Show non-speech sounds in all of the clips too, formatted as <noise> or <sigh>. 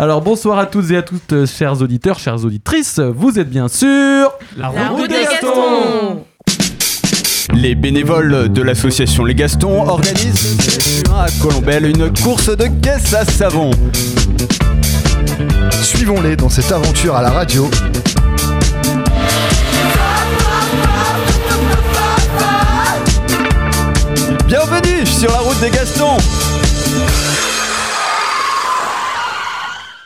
Alors bonsoir à toutes et à toutes, euh, chers auditeurs, chères auditrices. Vous êtes bien sûr La La route des Gastons Les bénévoles de l'association Les Gastons organisent le 7 juin à Colombelle une course de caisse à savon. Suivons-les dans cette aventure à la radio. Bienvenue sur la route des Gastons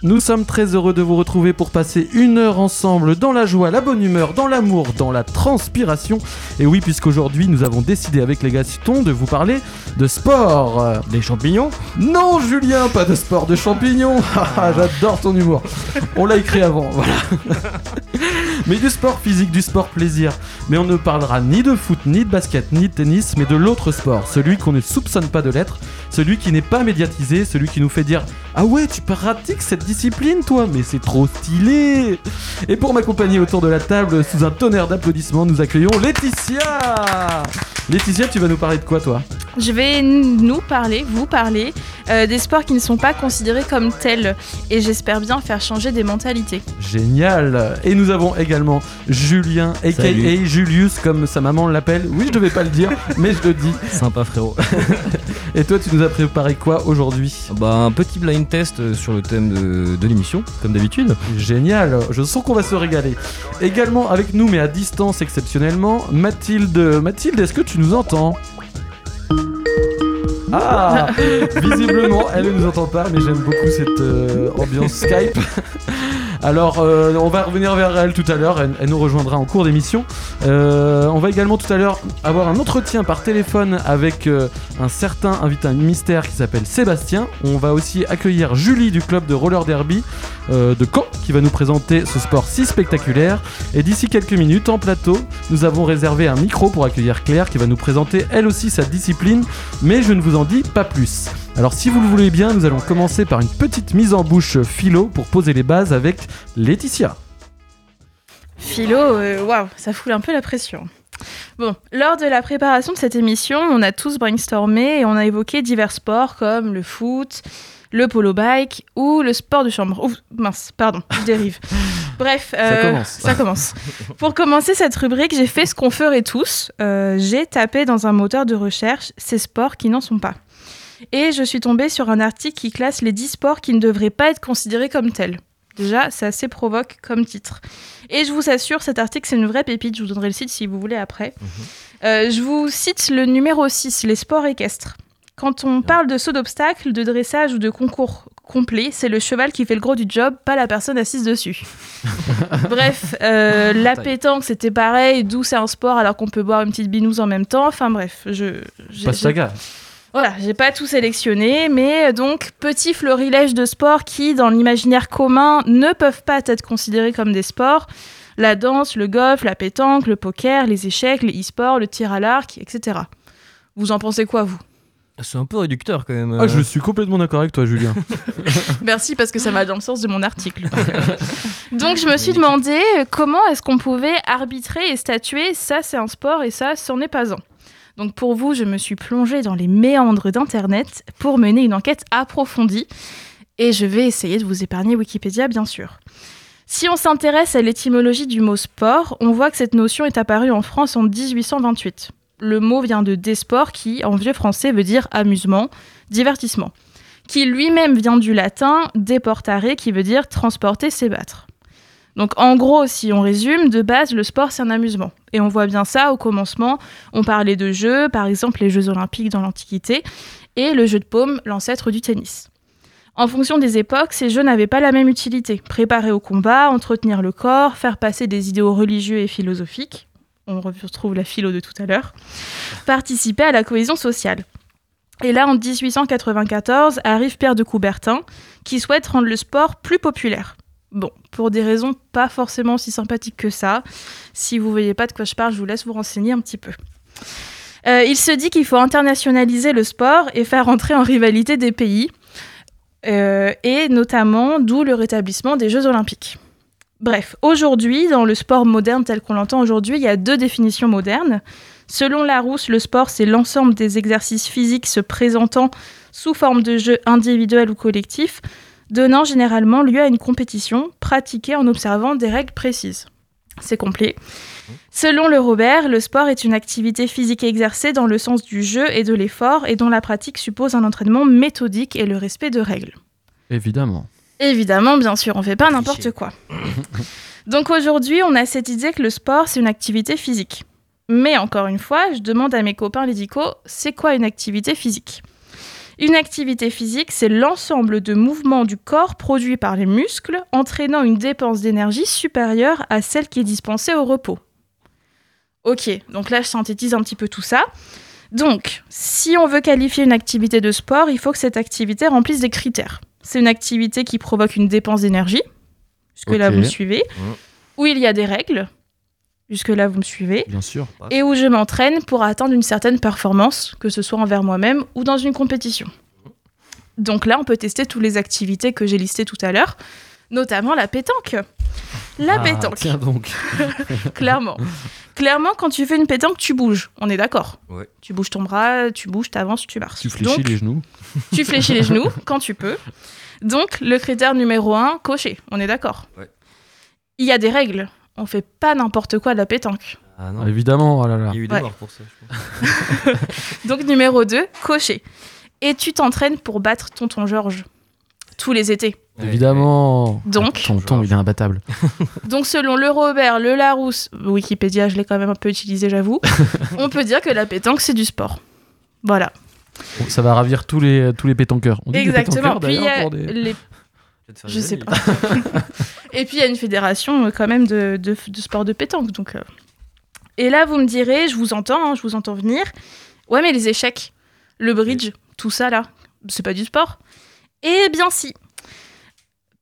Nous sommes très heureux de vous retrouver pour passer une heure ensemble dans la joie, la bonne humeur, dans l'amour, dans la transpiration. Et oui, puisqu'aujourd'hui nous avons décidé avec les Gastons de vous parler de sport. Les champignons? Non, Julien, pas de sport de champignons. <laughs> Ah, J'adore ton humour. On l'a écrit avant, voilà. <laughs> Mais du sport physique, du sport plaisir. Mais on ne parlera ni de foot, ni de basket, ni de tennis, mais de l'autre sport, celui qu'on ne soupçonne pas de l'être, celui qui n'est pas médiatisé, celui qui nous fait dire Ah ouais, tu pratiques cette discipline, toi Mais c'est trop stylé Et pour m'accompagner autour de la table, sous un tonnerre d'applaudissements, nous accueillons Laetitia Laetitia, tu vas nous parler de quoi, toi? Je vais nous parler, vous parler, euh, des sports qui ne sont pas considérés comme tels. Et j'espère bien faire changer des mentalités. Génial Et nous avavons également Julien, aka Salut. Julius, comme sa maman l'appelle. Oui, je devais pas le dire, mais je le dis. <laughs> Sympa frérot. Et toi, tu nous as préparé quoi aujourd'hui bah un petit blind test euh, sur le thème de, de l'émission, comme d'habitude. Génial, je sens qu'on va se régaler. Également avec nous, mais à distance exceptionnellement, Mathilde. Mathilde, est-ce que tu nous entends? Ah <laughs> Visiblement, elle ne nous entend pas, mais j'aime beaucoup cette euh, ambiance Skype. <laughs> Alors, euh, on va revenir vers elle tout à l'heure, elle, nous rejoindra en cours d'émission. Euh, on va également tout à l'heure avoir un entretien par téléphone avec euh, un certain invité mystère qui s'appelle Sébastien. On va aussi accueillir Julie du club de roller derby de Caen qui va nous présenter ce sport si spectaculaire. Et d'ici quelques minutes, en plateau, nous avons réservé un micro pour accueillir Claire qui va nous présenter elle aussi sa discipline, mais je ne vous en dis pas plus. Alors si vous le voulez bien, nous allons commencer par une petite mise en bouche philo pour poser les bases avec Laetitia. Philo, euh, waouh, ça fout un peu la pression. Bon, lors de la préparation de cette émission, on a tous brainstormé et on a évoqué divers sports comme le foot, le polo bike ou le sport de chambre. Ouf, mince, pardon, je dérive. <laughs> Bref, euh, commence. ça commence. Pour commencer cette rubrique, j'ai fait ce qu'on ferait tous. Euh, j'ai tapé dans un moteur de recherche ces sports qui n'en sont pas. Et je suis tombée sur un article qui classe les 10 sports qui ne devraient pas être considérés comme tels. Déjà, c'est assez provoque comme titre. Et je vous assure, cet article, c'est une vraie pépite. Je vous donnerai le site si vous voulez après. Euh, je vous cite le numéro 6, les sports équestres. Quand on parle de saut d'obstacle, de dressage ou de concours complet, c'est le cheval qui fait le gros du job, pas la personne assise dessus. <laughs> bref, euh, la pétanque, c'était pareil. D'où c'est un sport alors qu'on peut boire une petite binouse en même temps. Enfin bref, je... ta j'ai- gare. Voilà, j'ai pas tout sélectionné, mais euh, donc petit florilège de sports qui, dans l'imaginaire commun, ne peuvent pas être considérés comme des sports. La danse, le golf, la pétanque, le poker, les échecs, les e-sports, le tir à l'arc, etc. Vous en pensez quoi, vous? C'est un peu réducteur quand même. Ah, euh. je suis complètement d'accord avec toi, Julien. <laughs> <laughs> Merci parce que ça va dans le sens de mon article. <laughs> donc je me suis demandé euh, comment est-ce qu'on pouvait arbitrer et statuer ça c'est un sport et ça c'en est pas un. Donc pour vous, je me suis plongée dans les méandres d'Internet pour mener une enquête approfondie et je vais essayer de vous épargner Wikipédia bien sûr. Si on s'intéresse à l'étymologie du mot sport, on voit que cette notion est apparue en France en 1828. Le mot vient de désport qui, en vieux français, veut dire amusement, divertissement qui lui-même vient du latin deportare, qui veut dire transporter, s'ébattre. Donc en gros, si on résume, de base, le sport, c'est un amusement. Et on voit bien ça au commencement. On parlait de jeux, par exemple les Jeux olympiques dans l'Antiquité, et le jeu de paume, l'ancêtre du tennis. En fonction des époques, ces jeux n'avaient pas la même utilité. Préparer au combat, entretenir le corps, faire passer des idéaux religieux et philosophiques, on retrouve la philo de tout à l'heure, participer à la cohésion sociale. Et là, en 1894, arrive Pierre de Coubertin, qui souhaite rendre le sport plus populaire. Bon, pour des raisons pas forcément si sympathiques que ça. Si vous voyez pas de quoi je parle, je vous laisse vous renseigner un petit peu. Euh, il se dit qu'il faut internationaliser le sport et faire entrer en rivalité des pays, euh, et notamment d'où le rétablissement des Jeux olympiques. Bref, aujourd'hui, dans le sport moderne tel qu'on l'entend aujourd'hui, il y a deux définitions modernes. Selon Larousse, le sport, c'est l'ensemble des exercices physiques se présentant sous forme de jeux individuels ou collectifs, donnant généralement lieu à une compétition pratiquée en observant des règles précises. C'est complet. Selon le Robert, le sport est une activité physique exercée dans le sens du jeu et de l'effort et dont la pratique suppose un entraînement méthodique et le respect de règles. Évidemment. Évidemment, bien sûr, on fait pas n'importe quoi. Donc aujourd'hui, on a cette idée que le sport, c'est une activité physique. Mais encore une fois, je demande à mes copains médicaux, c'est quoi une activité physique? Une activité physique, c'est l'ensemble de mouvements du corps produits par les muscles, entraînant une dépense d'énergie supérieure à celle qui est dispensée au repos. Ok, donc là, je synthétise un petit peu tout ça. Donc, si on veut qualifier une activité de sport, il faut que cette activité remplisse des critères. C'est une activité qui provoque une dépense d'énergie. Jusque-là, Ok. vous me suivez. Où il y a des règles. Jusque-là, vous me suivez. Bien sûr. Et où je m'entraîne pour atteindre une certaine performance, que ce soit envers moi-même ou dans une compétition. Donc là, on peut tester toutes les activités que j'ai listées tout à l'heure, notamment la pétanque. La Ah, pétanque, Tiens donc. <laughs> clairement. Clairement, quand tu fais une pétanque, tu bouges. On est d'accord Ouais. Tu bouges ton bras, tu bouges, tu avances, tu marches. Tu fléchis Donc, les genoux. <laughs> tu fléchis les genoux quand tu peux. Donc, le critère numéro un, coché. On est d'accord Ouais. Il y a des règles. On fait pas n'importe quoi de la pétanque. Ah Ah, non. Évidemment, oh là là. Il y a eu des Ouais. morts pour ça, je pense. <laughs> Donc, numéro 2, coché. Et tu t'entraînes pour battre tonton Georges tous les étés. Évidemment. Donc, Tonton, il est imbattable. <laughs> donc selon le Robert, le Larousse, Wikipédia, je l'ai quand même un peu utilisé, j'avoue, <laughs> on peut dire que la pétanque, c'est du sport. Voilà. Ça va ravir tous les, tous les pétanqueurs. On dit des Exactement. pétanqueurs, Puis il y a des- les Peut-être faire Je sais pas. <laughs> Et puis il y a une fédération euh, quand même de, de, de sport de pétanque. Donc, euh. Et là, vous me direz, je vous entends, hein, je vous entends venir. Ouais, mais les échecs, le bridge, tout ça là, c'est pas du sport Eh bien si.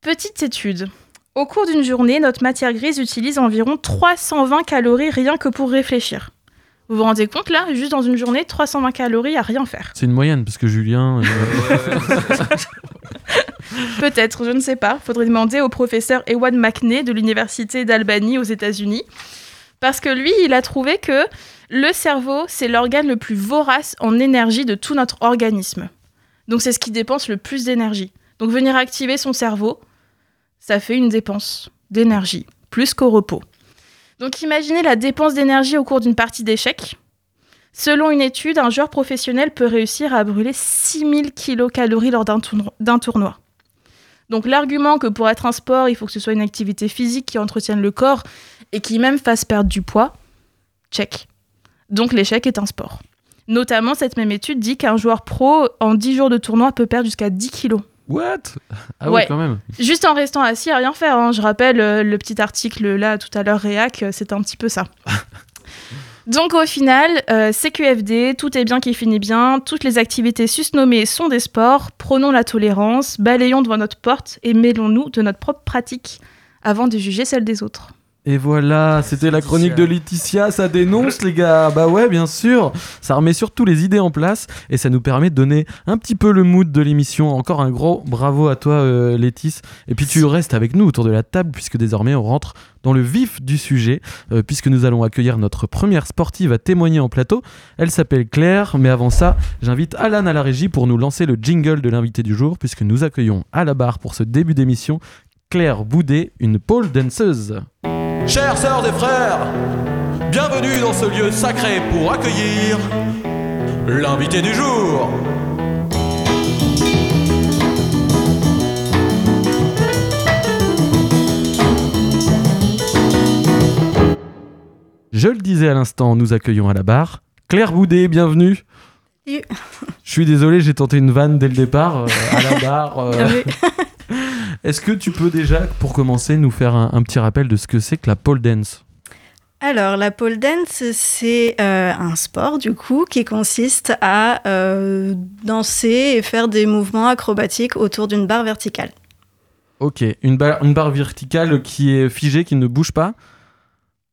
Petite étude. Au cours d'une journée, notre matière grise utilise environ 320 calories rien que pour réfléchir. Vous vous rendez compte là, juste dans une journée, 320 calories à rien faire. C'est une moyenne, parce que Julien. euh, <laughs> Peut-être, je ne sais pas. Faudrait demander au professeur Ewan McNay de l'université d'Albany aux États-Unis. Parce que lui, il a trouvé que le cerveau, c'est l'organe le plus vorace en énergie de tout notre organisme. Donc c'est ce qui dépense le plus d'énergie. Donc venir activer son cerveau, ça fait une dépense d'énergie, plus qu'au repos. Donc imaginez la dépense d'énergie au cours d'une partie d'échecs. Selon une étude, un joueur professionnel peut réussir à brûler 6000 kilocalories lors d'un tourno- d'un tournoi. Donc l'argument que pour être un sport, il faut que ce soit une activité physique qui entretienne le corps et qui même fasse perdre du poids, check. Donc l'échec est un sport. Notamment, cette même étude dit qu'un joueur pro, en 10 jours de tournoi, peut perdre jusqu'à 10 kilos. What? Ah ouais, quand même. Juste en restant assis à rien faire. hein. Je rappelle euh, le petit article là tout à l'heure, Réac, euh, c'est un petit peu ça. <laughs> Donc au final, euh, CQFD, tout est bien qui finit bien, toutes les activités susnommées sont des sports, prenons la tolérance, balayons devant notre porte et mêlons-nous de notre propre pratique avant de juger celle des autres. Et voilà, c'était la chronique de Laetitia, ça dénonce les gars. Bah ouais, bien sûr. Ça remet surtout les idées en place et ça nous permet de donner un petit peu le mood de l'émission. Encore un gros bravo à toi euh, Létis. Et puis tu restes avec nous autour de la table puisque désormais on rentre dans le vif du sujet euh, puisque nous allons accueillir notre première sportive à témoigner en plateau. Elle s'appelle Claire, mais avant ça, j'invite Alan à la régie pour nous lancer le jingle de l'invité du jour puisque nous accueillons à la barre pour ce début d'émission Claire Boudet, une pole danseuse. Chères sœurs et frères, bienvenue dans ce lieu sacré pour accueillir l'invité du jour. Je le disais à l'instant, nous accueillons à la barre Claire Boudet, bienvenue. Je suis désolé, j'ai tenté une vanne dès le départ euh, à la barre. euh. Est-ce que tu peux déjà, pour commencer, nous faire un, un petit rappel de ce que c'est que la pole dance? Alors, la pole dance, c'est euh, un sport, du coup, qui consiste à euh, danser et faire des mouvements acrobatiques autour d'une barre verticale. Ok, une, barre- une barre verticale qui est figée, qui ne bouge pas?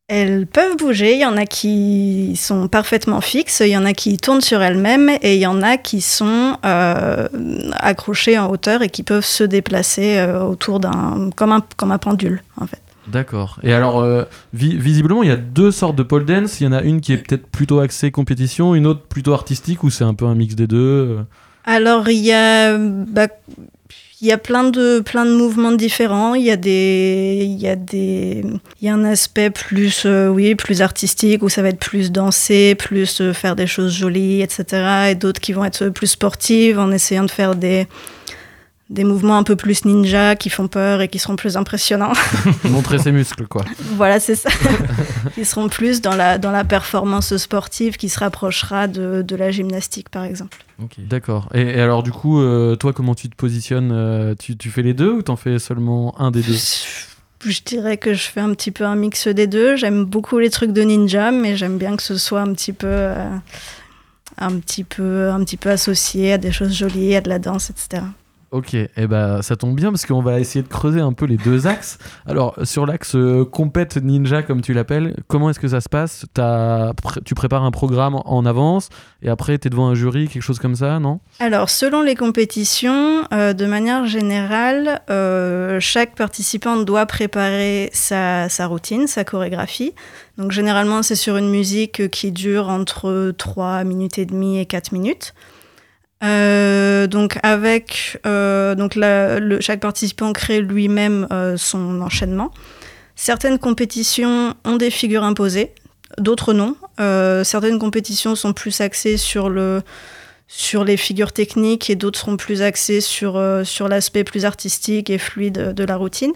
Elles peuvent bouger, il y en a qui sont parfaitement fixes, il y en a qui tournent sur elles-mêmes et il y en a qui sont euh, accrochées en hauteur et qui peuvent se déplacer euh, autour d'un... Comme un, comme un pendule, en fait. D'accord. Et alors, euh, vi- visiblement, il y a deux sortes de pole dance. Il y en a une qui est peut-être plutôt axée compétition, une autre plutôt artistique, ou c'est un peu un mix des deux. Alors, il y a, bah, Il y a plein de, plein de mouvements différents. Il y a des, il y a des, il y a un aspect plus, euh, oui, plus artistique où ça va être plus danser, plus euh, faire des choses jolies, etc. Et d'autres qui vont être plus sportives en essayant de faire des, des mouvements un peu plus ninja qui font peur et qui seront plus impressionnants. <laughs> Montrer ses muscles, quoi. voilà, c'est ça. <laughs> Ils seront plus dans la, dans la performance sportive qui se rapprochera de, de la gymnastique, par exemple. D'accord. Et, et alors, du coup, euh, toi, comment tu te positionnes euh, tu, tu fais les deux ou t'en fais seulement un des deux? Je dirais que je fais un petit peu un mix des deux. J'aime beaucoup les trucs de ninja, mais j'aime bien que ce soit un petit peu, euh, un petit peu, un petit peu associé à des choses jolies, à de la danse, etc. Ok, et eh ben ça tombe bien parce qu'on va essayer de creuser un peu les deux axes. Alors sur l'axe euh, compète ninja comme tu l'appelles, comment est-ce que ça se passe? Tu prépares un programme en avance et après tu es devant un jury, quelque chose comme ça, non? Alors, selon les compétitions, euh, de manière générale, euh, chaque participant doit préparer sa, sa routine, sa chorégraphie. Donc, généralement, c'est sur une musique qui dure entre 3 minutes et demie et 4 minutes. Euh, donc, avec euh, donc chaque participant crée lui-même euh, son enchaînement. Certaines compétitions ont des figures imposées, d'autres non. Certaines compétitions sont plus axées sur le sur les figures techniques et d'autres seront plus axées sur, sur l'aspect plus artistique et fluide de la routine.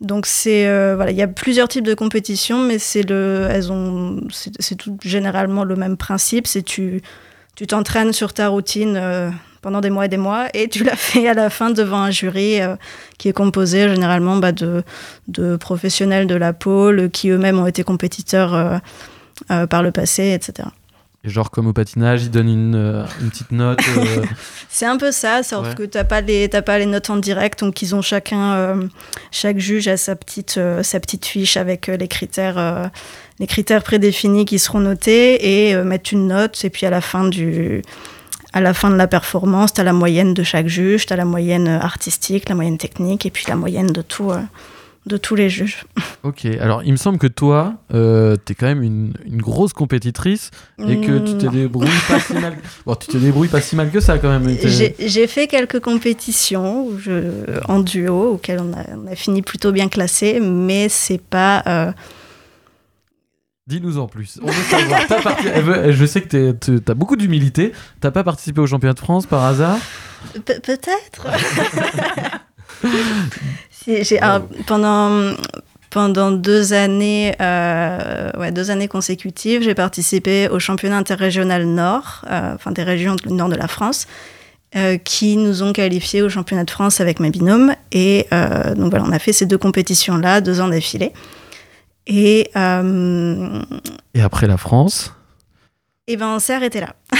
Donc c'est voilà, il y a plusieurs types de compétitions, mais c'est le, elles ont, c'est tout généralement le même principe. C'est tu, tu t'entraînes sur ta routine euh, pendant des mois et des mois et tu la <laughs> fais à la fin devant un jury euh, qui est composé généralement bah, de, de professionnels de la pôle qui eux-mêmes ont été compétiteurs euh, par le passé, etc. Et genre comme au patinage, ils donnent une, une petite note. <laughs> C'est un peu ça, sauf Ouais. que t'as pas les t'as pas les notes en direct, donc ils ont chacun chaque juge a sa petite sa petite fiche avec les critères les critères prédéfinis qui seront notés et euh, mettent une note et puis à la fin du à la fin de la performance, t'as la moyenne de chaque juge, t'as la moyenne euh, artistique, la moyenne technique et puis la moyenne de tout euh, de tous les juges. <laughs> ok, alors il me semble que toi, euh, t'es quand même une, une grosse compétitrice et que tu te Mm. débrouilles pas si mal. <laughs> Bon, tu te débrouilles pas si mal que ça quand même. J'ai fait quelques compétitions je, en duo auxquelles on a, on a fini plutôt bien classé, mais c'est pas. euh, Dis-nous en plus. On veut <laughs> savoir. T'as parti- elle veut- Je sais que t'es- t'as beaucoup d'humilité. T'as pas participé au championnat de France par hasard? Pe- Peut-être. <laughs> Si, j'ai- alors, pendant, pendant deux années, euh, ouais, deux années consécutives, j'ai participé au championnat interrégional Nord, euh, enfin des régions du nord de la France, euh, qui nous ont qualifiés au championnat de France avec ma binôme. Et donc voilà, on a fait ces deux compétitions-là, deux ans d'affilée. Et, euh, Et après la France et ben on s'est arrêté là. <laughs>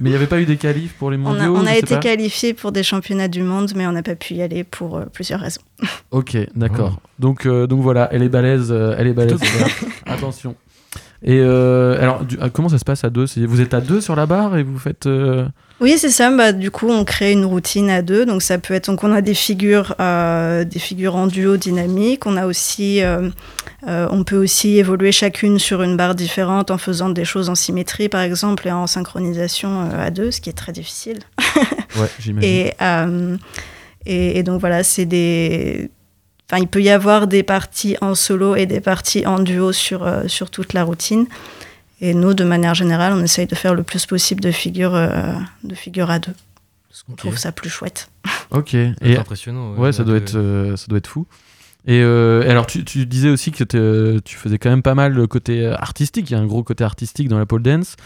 Mais il n'y avait pas eu des qualifs pour les On a, mondiaux on a été pas qualifiés pour des championnats du monde, mais on n'a pas pu y aller pour euh, plusieurs raisons. Ok, d'accord. Donc, euh, donc voilà, elle est balèze, euh, elle est balèze. Attention. Et euh, alors, du- ah, comment ça se passe à deux? Vous êtes à deux sur la barre et vous faites. euh, Oui, c'est ça. Bah, du coup, on crée une routine à deux. Donc, ça peut être. Donc, on a des figures, euh, des figures en duo dynamique. On a aussi. on peut aussi évoluer chacune sur une barre différente en faisant des choses en symétrie, par exemple, et en synchronisation à deux, ce qui est très difficile. Ouais, j'imagine. <laughs> Et, et, et donc, voilà, c'est des. Enfin, il peut y avoir des parties en solo et des parties en duo sur, euh, sur toute la routine. Et nous, de manière générale, on essaye de faire le plus possible de figures, euh, de figures à deux. On trouve ça plus chouette. <laughs> Ok. Et impressionnant. ouais, ça doit être, euh, ça doit être fou. Et euh, alors, tu, tu disais aussi que tu faisais quand même pas mal le côté artistique. Il y a un gros côté artistique dans la pole dance.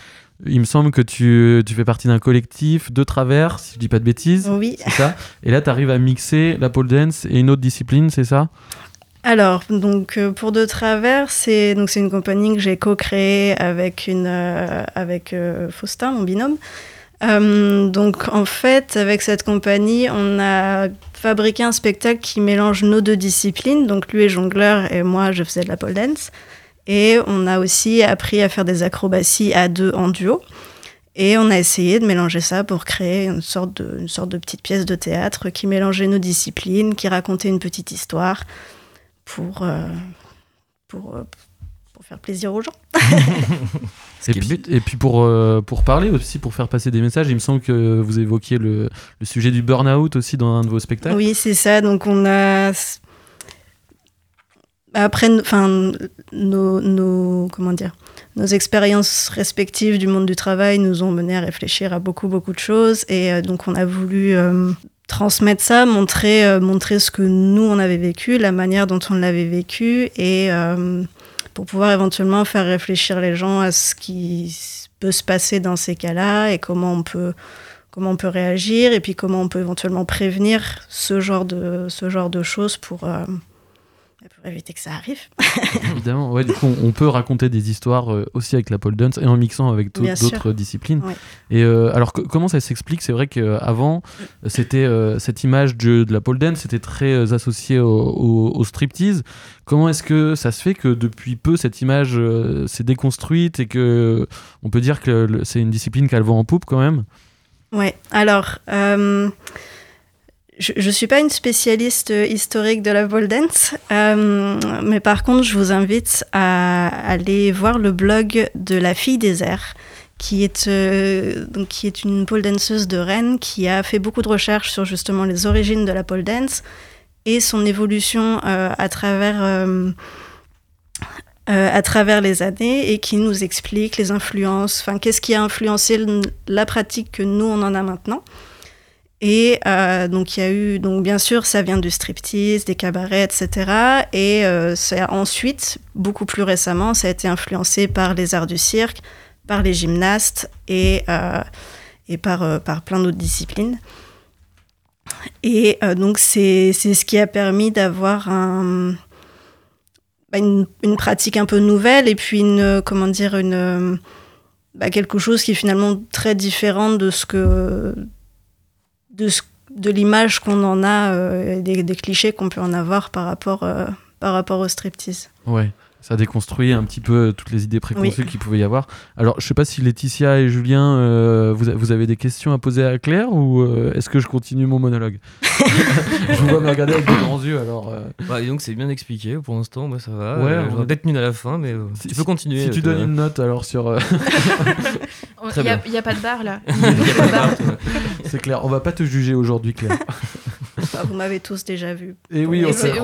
Il me semble que tu, tu fais partie d'un collectif de travers, si je dis pas de bêtises. Oui. C'est ça. Et là, tu arrives à mixer la pole dance et une autre discipline, c'est ça? Alors, donc euh, pour De Travers, c'est donc c'est une compagnie que j'ai co-créée avec une euh, avec euh, Faustin, mon binôme. Donc en fait, avec cette compagnie, on a fabriqué un spectacle qui mélange nos deux disciplines. Donc lui est jongleur et moi, je faisais de la pole dance. Et on a aussi appris à faire des acrobaties à deux en duo. Et on a essayé de mélanger ça pour créer une sorte de, une sorte de petite pièce de théâtre qui mélangeait nos disciplines, qui racontait une petite histoire pour, euh, pour, euh, pour faire plaisir aux gens. <laughs> Et puis, but. et puis pour, euh, pour parler aussi, pour faire passer des messages, il me semble que vous évoquiez le, le sujet du burn-out aussi dans un de vos spectacles. Oui, c'est ça. Donc on a après, enfin, nos, nos comment dire, nos expériences respectives du monde du travail nous ont mené à réfléchir à beaucoup beaucoup de choses et euh, donc on a voulu euh, transmettre ça, montrer euh, montrer ce que nous on avait vécu, la manière dont on l'avait vécu et pour pouvoir éventuellement faire réfléchir les gens à ce qui peut se passer dans ces cas-là et comment on peut comment on peut réagir et puis comment on peut éventuellement prévenir ce genre de, ce genre de choses pour, pour éviter que ça arrive. <laughs> Évidemment, ouais, du coup, on, peut raconter des histoires euh, aussi avec la pole dance et en mixant avec d'autres disciplines. Ouais. Et euh, alors, co- comment ça s'explique? C'est vrai qu'avant, c'était euh, cette image de, de la pole dance, c'était très associé au, au- au striptease. Comment est-ce que ça se fait que depuis peu cette image s'est déconstruite et que on peut dire que c'est une discipline qui a le vent en poupe quand même? Ouais, alors, je ne suis pas une spécialiste historique de la pole dance, euh, mais par contre, je vous invite à aller voir le blog de la fille des airs, qui est, euh, qui est une pole danseuse de Rennes qui a fait beaucoup de recherches sur justement les origines de la pole dance et son évolution euh, à travers. euh, euh, à travers les années et qui nous explique les influences, enfin qu'est-ce qui a influencé la pratique que nous on en a maintenant. Et euh, donc il y a eu, donc bien sûr ça vient du striptease, des cabarets, etc. Et euh, ensuite, beaucoup plus récemment, ça a été influencé par les arts du cirque, par les gymnastes et, euh, et par, euh, par plein d'autres disciplines. Et donc c'est ce qui a permis d'avoir bah, une, une pratique un peu nouvelle et puis une, comment dire, une, bah, quelque chose qui est finalement très différent de ce que, de, de l'image qu'on en a, euh, et des, des clichés qu'on peut en avoir par rapport, euh, par rapport au striptease. Ouais. Ça déconstruit un petit peu toutes les idées préconçues Oui. qu'il pouvait y avoir. Alors, je sais pas si Laetitia et Julien, euh, vous, a- vous avez des questions à poser à Claire ou euh, est-ce que je continue mon monologue <laughs> Je vous vois me regarder avec des grands yeux, alors. euh, Bah, donc, c'est bien expliqué pour l'instant, moi ça va. Ouais, Euh, J'aurais peut-être nul à la fin, mais euh, Si- tu peux continuer. Si tu donnes une note alors sur. <laughs> Il n'y a, pas de barre là. C'est clair, on va pas te juger aujourd'hui, Claire. <laughs> Enfin, vous m'avez tous déjà vu. Et oui, on, t'a- oui.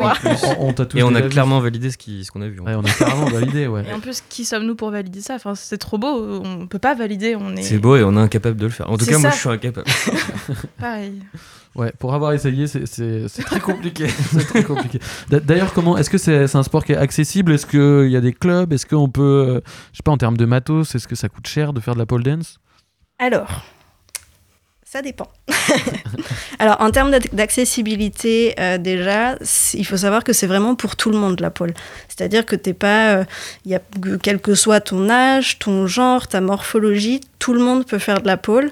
on- on t'a tous Et on a clairement validé ce qu'on a vu. Ouais, on a carrément validé, ouais. Et en plus, qui sommes-nous pour valider ça? Enfin, c'est trop beau. On peut pas valider. On est C'est beau et on est incapable de le faire. En tout cas, moi je suis incapable. <laughs> <laughs> pareil. Ouais, pour avoir essayé, c'est- très compliqué. <laughs> c'est très compliqué. D'a- D'ailleurs, comment est-ce que c'est c'est un sport qui est accessible? Est-ce qu'il y a des clubs? Est-ce qu'on peut, euh, je sais pas, en termes de matos, est-ce que ça coûte cher de faire de la pole dance? Alors, ça dépend. <laughs> Alors, en termes d'ac- d'accessibilité, euh, déjà, il faut savoir que c'est vraiment pour tout le monde la pole. C'est-à-dire que t'es pas, euh, y a, que- quel que soit ton âge, ton genre, ta morphologie, tout le monde peut faire de la pole.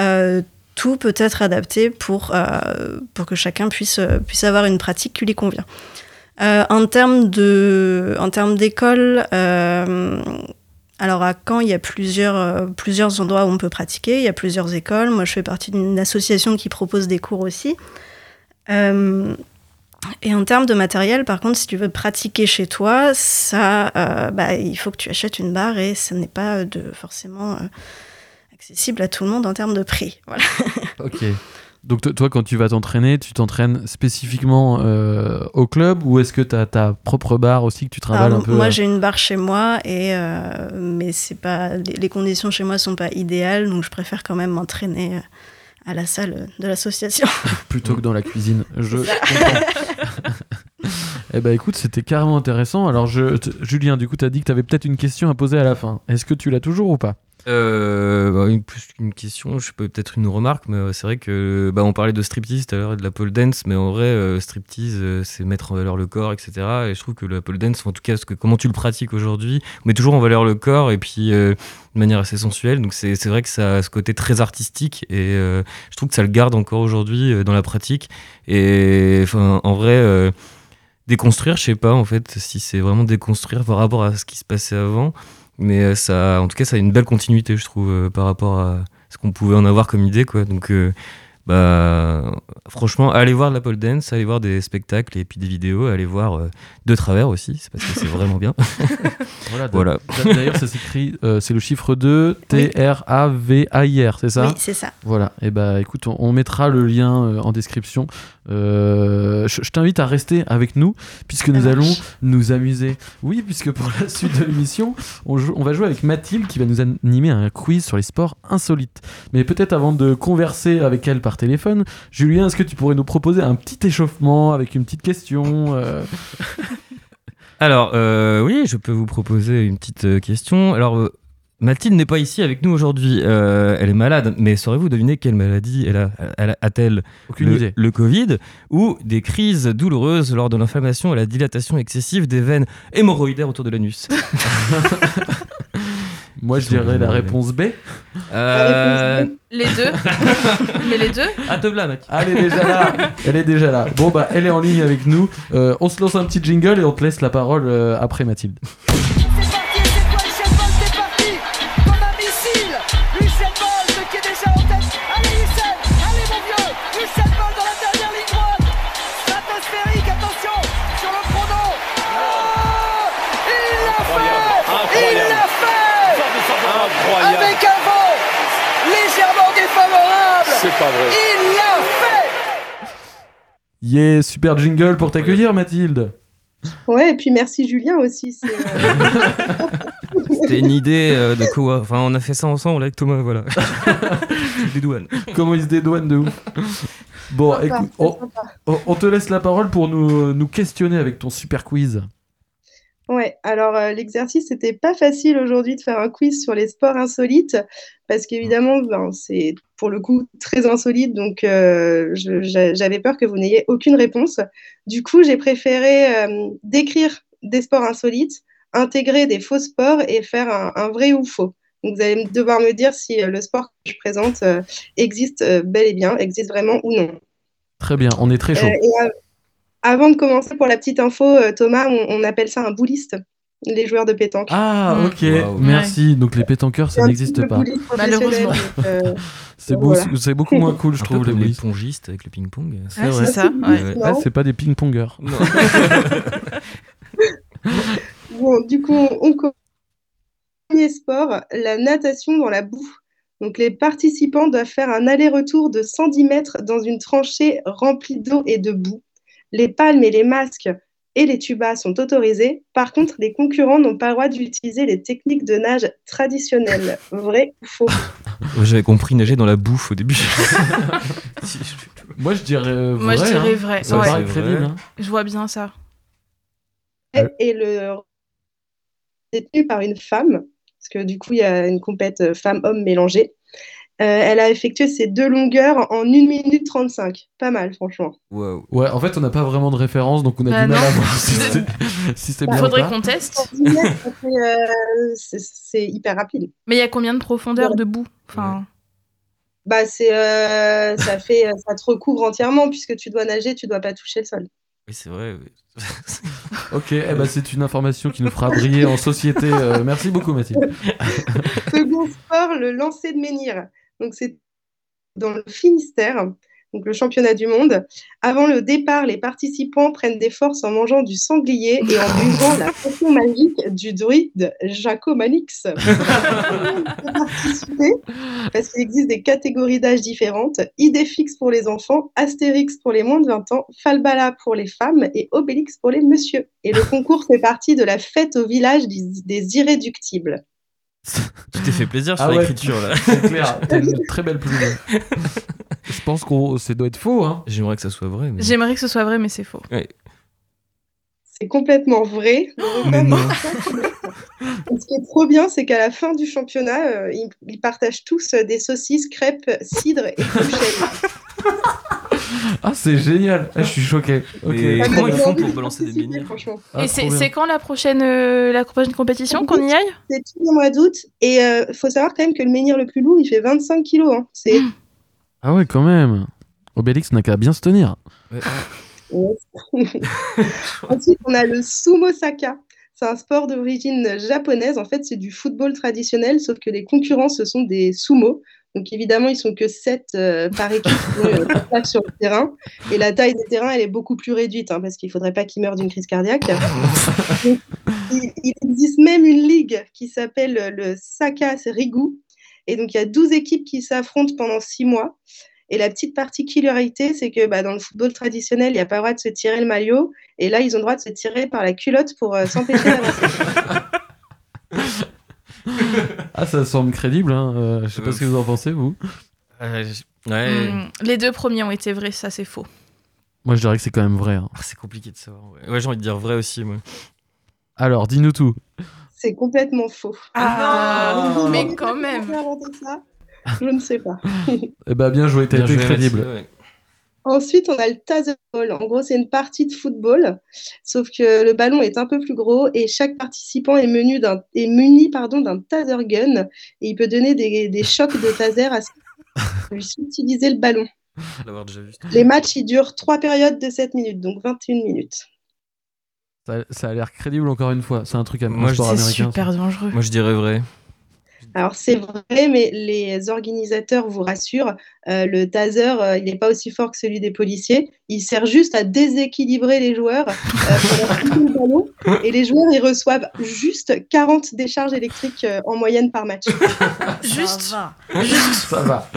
Euh, tout peut être adapté pour, euh, pour que chacun puisse, puisse avoir une pratique qui lui convient. En termes d'école, alors à Caen, il y a plusieurs, euh, plusieurs endroits où on peut pratiquer, il y a plusieurs écoles. Moi, je fais partie d'une association qui propose des cours aussi. Euh, et en termes de matériel, par contre, si tu veux pratiquer chez toi, ça, euh, bah, il faut que tu achètes une barre et ce n'est pas forcément accessible à tout le monde en termes de prix. Voilà. Ok. Donc to- toi, quand tu vas t'entraîner, tu t'entraînes spécifiquement euh, au club ou est-ce que tu as ta propre barre aussi que tu travailles un peu moi, euh, j'ai une barre chez moi, et, euh, mais c'est pas, les, conditions chez moi sont pas idéales, donc je préfère quand même m'entraîner à la salle de l'association. <laughs> plutôt que dans la cuisine Je. <laughs> Eh ben écoute, c'était carrément intéressant. Alors je, Julien, du coup, tu as dit que tu avais peut-être une question à poser à la fin. Est-ce que tu l'as toujours ou pas? Euh, bah, plus qu'une question, je peux peut-être une remarque, mais euh, c'est vrai que bah, on parlait de striptease tout à l'heure et de la pole dance, mais en vrai, euh, striptease, euh, c'est mettre en valeur le corps, etc. Et je trouve que la pole dance, en tout cas, comment tu le pratiques aujourd'hui, met toujours en valeur le corps et puis de manière assez sensuelle. Donc c'est vrai que ça a ce côté très artistique et je trouve que ça le garde encore aujourd'hui dans la pratique. Et en vrai. Déconstruire, je sais pas en fait si c'est vraiment déconstruire par rapport à ce qui se passait avant, mais euh, ça, en tout cas, ça a une belle continuité, je trouve, euh, par rapport à ce qu'on pouvait en avoir comme idée, quoi. Donc, euh, bah, franchement, allez voir de la pole dance, allez voir des spectacles et puis des vidéos, allez voir euh, de travers aussi, c'est parce que c'est vraiment bien. <laughs> Voilà. <laughs> D'ailleurs, ça s'écrit, euh, c'est le chiffre 2, T-R-A-V-A-I-R, c'est ça? Oui, c'est ça. Voilà, et bah écoute, on, on mettra le lien euh, en description. Euh, je je t'invite à rester avec nous, puisque nous allons nous amuser. Oui, puisque pour la suite de l'émission, on, joue- on va jouer avec Mathilde qui va nous animer un quiz sur les sports insolites. Mais peut-être avant de converser avec elle par téléphone, Julien, est-ce que tu pourrais nous proposer un petit échauffement avec une petite question euh, <laughs> Alors, euh, oui, je peux vous proposer une petite euh, question. Alors, Mathilde n'est pas ici avec nous aujourd'hui. Euh, elle est malade, mais saurez-vous deviner quelle maladie elle a, elle a-t-elle? Aucune le, idée. le Covid ou des crises douloureuses lors de l'inflammation et la dilatation excessive des veines hémorroïdaires autour de l'anus? <laughs> Moi, je dirais la réponse B. euh... Les deux. <laughs> Mais les deux. Ah, te Mathilde. Elle est déjà là. Elle est déjà là. Bon, bah, elle est en ligne avec nous. Euh, on se lance un petit jingle et on te laisse la parole euh, après Mathilde. Pas vrai. Il l'a fait Yeah, super jingle pour t'accueillir, Mathilde. Ouais, et puis merci Julien aussi. euh, <laughs> C'était une idée euh, de quoi Enfin, on a fait ça ensemble avec Thomas, voilà. <laughs> Des douanes. Comment il se dédouane de ouf. Bon, sympa, écoute, on, te laisse la parole pour nous, nous questionner avec ton super quiz. Ouais, alors euh, l'exercice, c'était pas facile aujourd'hui de faire un quiz sur les sports insolites, parce qu'évidemment, ben, c'est pour le coup très insolite, donc euh, j'avais peur que vous n'ayez aucune réponse. Du coup, j'ai préféré euh, décrire des sports insolites, intégrer des faux sports et faire un, un vrai ou faux. Donc vous allez devoir me dire si euh, le sport que je présente euh, existe bel et bien, existe vraiment ou non. Très bien, on est très chaud. Et avant de commencer, pour la petite info, Thomas, on, on appelle ça un bouliste, les joueurs de pétanque. Ah, Mm. ok, merci. Donc les pétanqueurs, ça n'existe pas. Malheureusement. donc, euh, <laughs> C'est beau- Voilà. c'est beaucoup moins cool, je Un trouve, les comme les pongistes avec le ping-pong. C'est ça. ouais. Ah, c'est pas des ping-pongers. <laughs> Bon, du coup, on commence. Premier sport, la natation dans la boue. Donc, les participants doivent faire un aller-retour de 110 mètres dans une tranchée remplie d'eau et de boue. Les palmes et les masques et les tubas sont autorisés. Par contre, les concurrents n'ont pas le droit d'utiliser les techniques de nage traditionnelles. Vrai ou faux? <laughs> J'avais compris nager dans la bouffe au début. <laughs> Moi, je dirais euh, vrai. Moi, je dirais hein. vrai. Ça Ouais. paraît crédible. hein. Je vois bien ça. Et le détenu par une femme, parce que du coup, il y a une compète euh, femme-homme mélangée. Euh, elle a effectué ces deux longueurs en 1 minute 35. Pas mal, franchement. Ouais, en fait, on n'a pas vraiment de référence, donc on a Bah du mal non. à <laughs> voir si c'est si c'est Il bien faudrait qu'on teste. 10 mètres, ça fait, euh, c'est- hyper rapide. Mais il y a combien de profondeur debout enfin, Bah, c'est, euh, ça fait, ça te recouvre entièrement puisque tu dois nager, tu dois pas toucher le sol. Oui, c'est vrai. oui. <laughs> Ok, eh ben, c'est une information qui nous fera briller en société. Euh, merci beaucoup, Mathilde. <laughs> Second sport, le lancer de menhir. Donc, c'est dans le Finistère, donc le championnat du monde. Avant le départ, les participants prennent des forces en mangeant du sanglier et en buvant la potion magique du druide Jaco Manix. <laughs> Parce qu'il existe des catégories d'âge différentes. Idée fixe pour les enfants, Astérix pour les moins de 20 ans, Falbala pour les femmes et Obélix pour les messieurs. Et le concours fait partie de la fête au village des irréductibles. Tu t'es fait plaisir sur Ah ouais. l'écriture là. C'est clair, t'as une très belle plume. <laughs> Je pense qu'on ça doit être faux, hein. J'aimerais que ça soit vrai. Mais... J'aimerais que ce soit vrai, mais c'est faux. C'est complètement vrai. <gasps> Mais non. Ce qui est trop bien, c'est qu'à la fin du championnat, euh, ils, ils partagent tous euh, des saucisses, crêpes, cidre et. <laughs> <laughs> Ah, c'est génial. Ah, je suis choqué. Comment ils font pour balancer des menhirs. Ah, Et c'est quand la prochaine, euh, la prochaine compétition qu'on y aille? C'est tout le mois d'août. Et il faut savoir quand même que le menhir le plus lourd, il fait 25 kilos. hein. C'est Ah ouais, quand même. Obélix n'a qu'à bien se tenir. <laughs> Ensuite, on a le sumo saka. C'est un sport d'origine japonaise. En fait, c'est du football traditionnel, sauf que les concurrents, ce sont des sumo. Donc évidemment, ils sont que 7 par équipe <laughs> euh, sur le terrain. Et la taille des terrains, elle est beaucoup plus réduite hein, parce qu'il ne faudrait pas qu'ils meurent d'une crise cardiaque. <laughs> Donc, il, il, existe même une ligue qui s'appelle le Sakas Rigou. Et donc il y a 12 équipes qui s'affrontent pendant 6 mois. Et la petite particularité, c'est que bah, dans le football traditionnel, il n'y a pas le droit de se tirer le maillot. Et là, ils ont le droit de se tirer par la culotte pour euh, s'empêcher d'avancer. <laughs> <laughs> ah, ça semble crédible. Hein. Euh, je sais pas ce que vous en pensez, vous. Euh, ouais. Hmm, les deux premiers ont été vrais, ça c'est faux. Moi, je dirais que c'est quand même vrai. hein. Ah, c'est compliqué de savoir. Ouais, Ouais, j'ai envie de dire vrai aussi, moi. Alors, dis-nous tout. C'est complètement faux. Ah, non. mais quand même. Ça? Je ne sais pas. Eh ben, bien joué, t'as Bien été joué, crédible. Ouais. Ensuite, on a le taserball. En gros, c'est une partie de football, sauf que le ballon est un peu plus gros et chaque participant est, menu d'un- est muni pardon, d'un taser gun et il peut donner des, des chocs de taser à ceux qui puissent utiliser le ballon. L'avoir déjà vu. Les matchs, ils durent trois périodes de 7 minutes, donc 21 minutes. Ça, ça a l'air crédible encore une fois. C'est un truc à Moi, ça. super dangereux. Moi, je dirais vrai. Alors c'est vrai, mais les organisateurs vous rassurent, euh, le taser, euh, il n'est pas aussi fort que celui des policiers. Il sert juste à déséquilibrer les joueurs euh, le <laughs> ballon. Et les joueurs, ils reçoivent juste 40 décharges électriques euh, en moyenne par match. Juste. Ça va. Ça <laughs> va.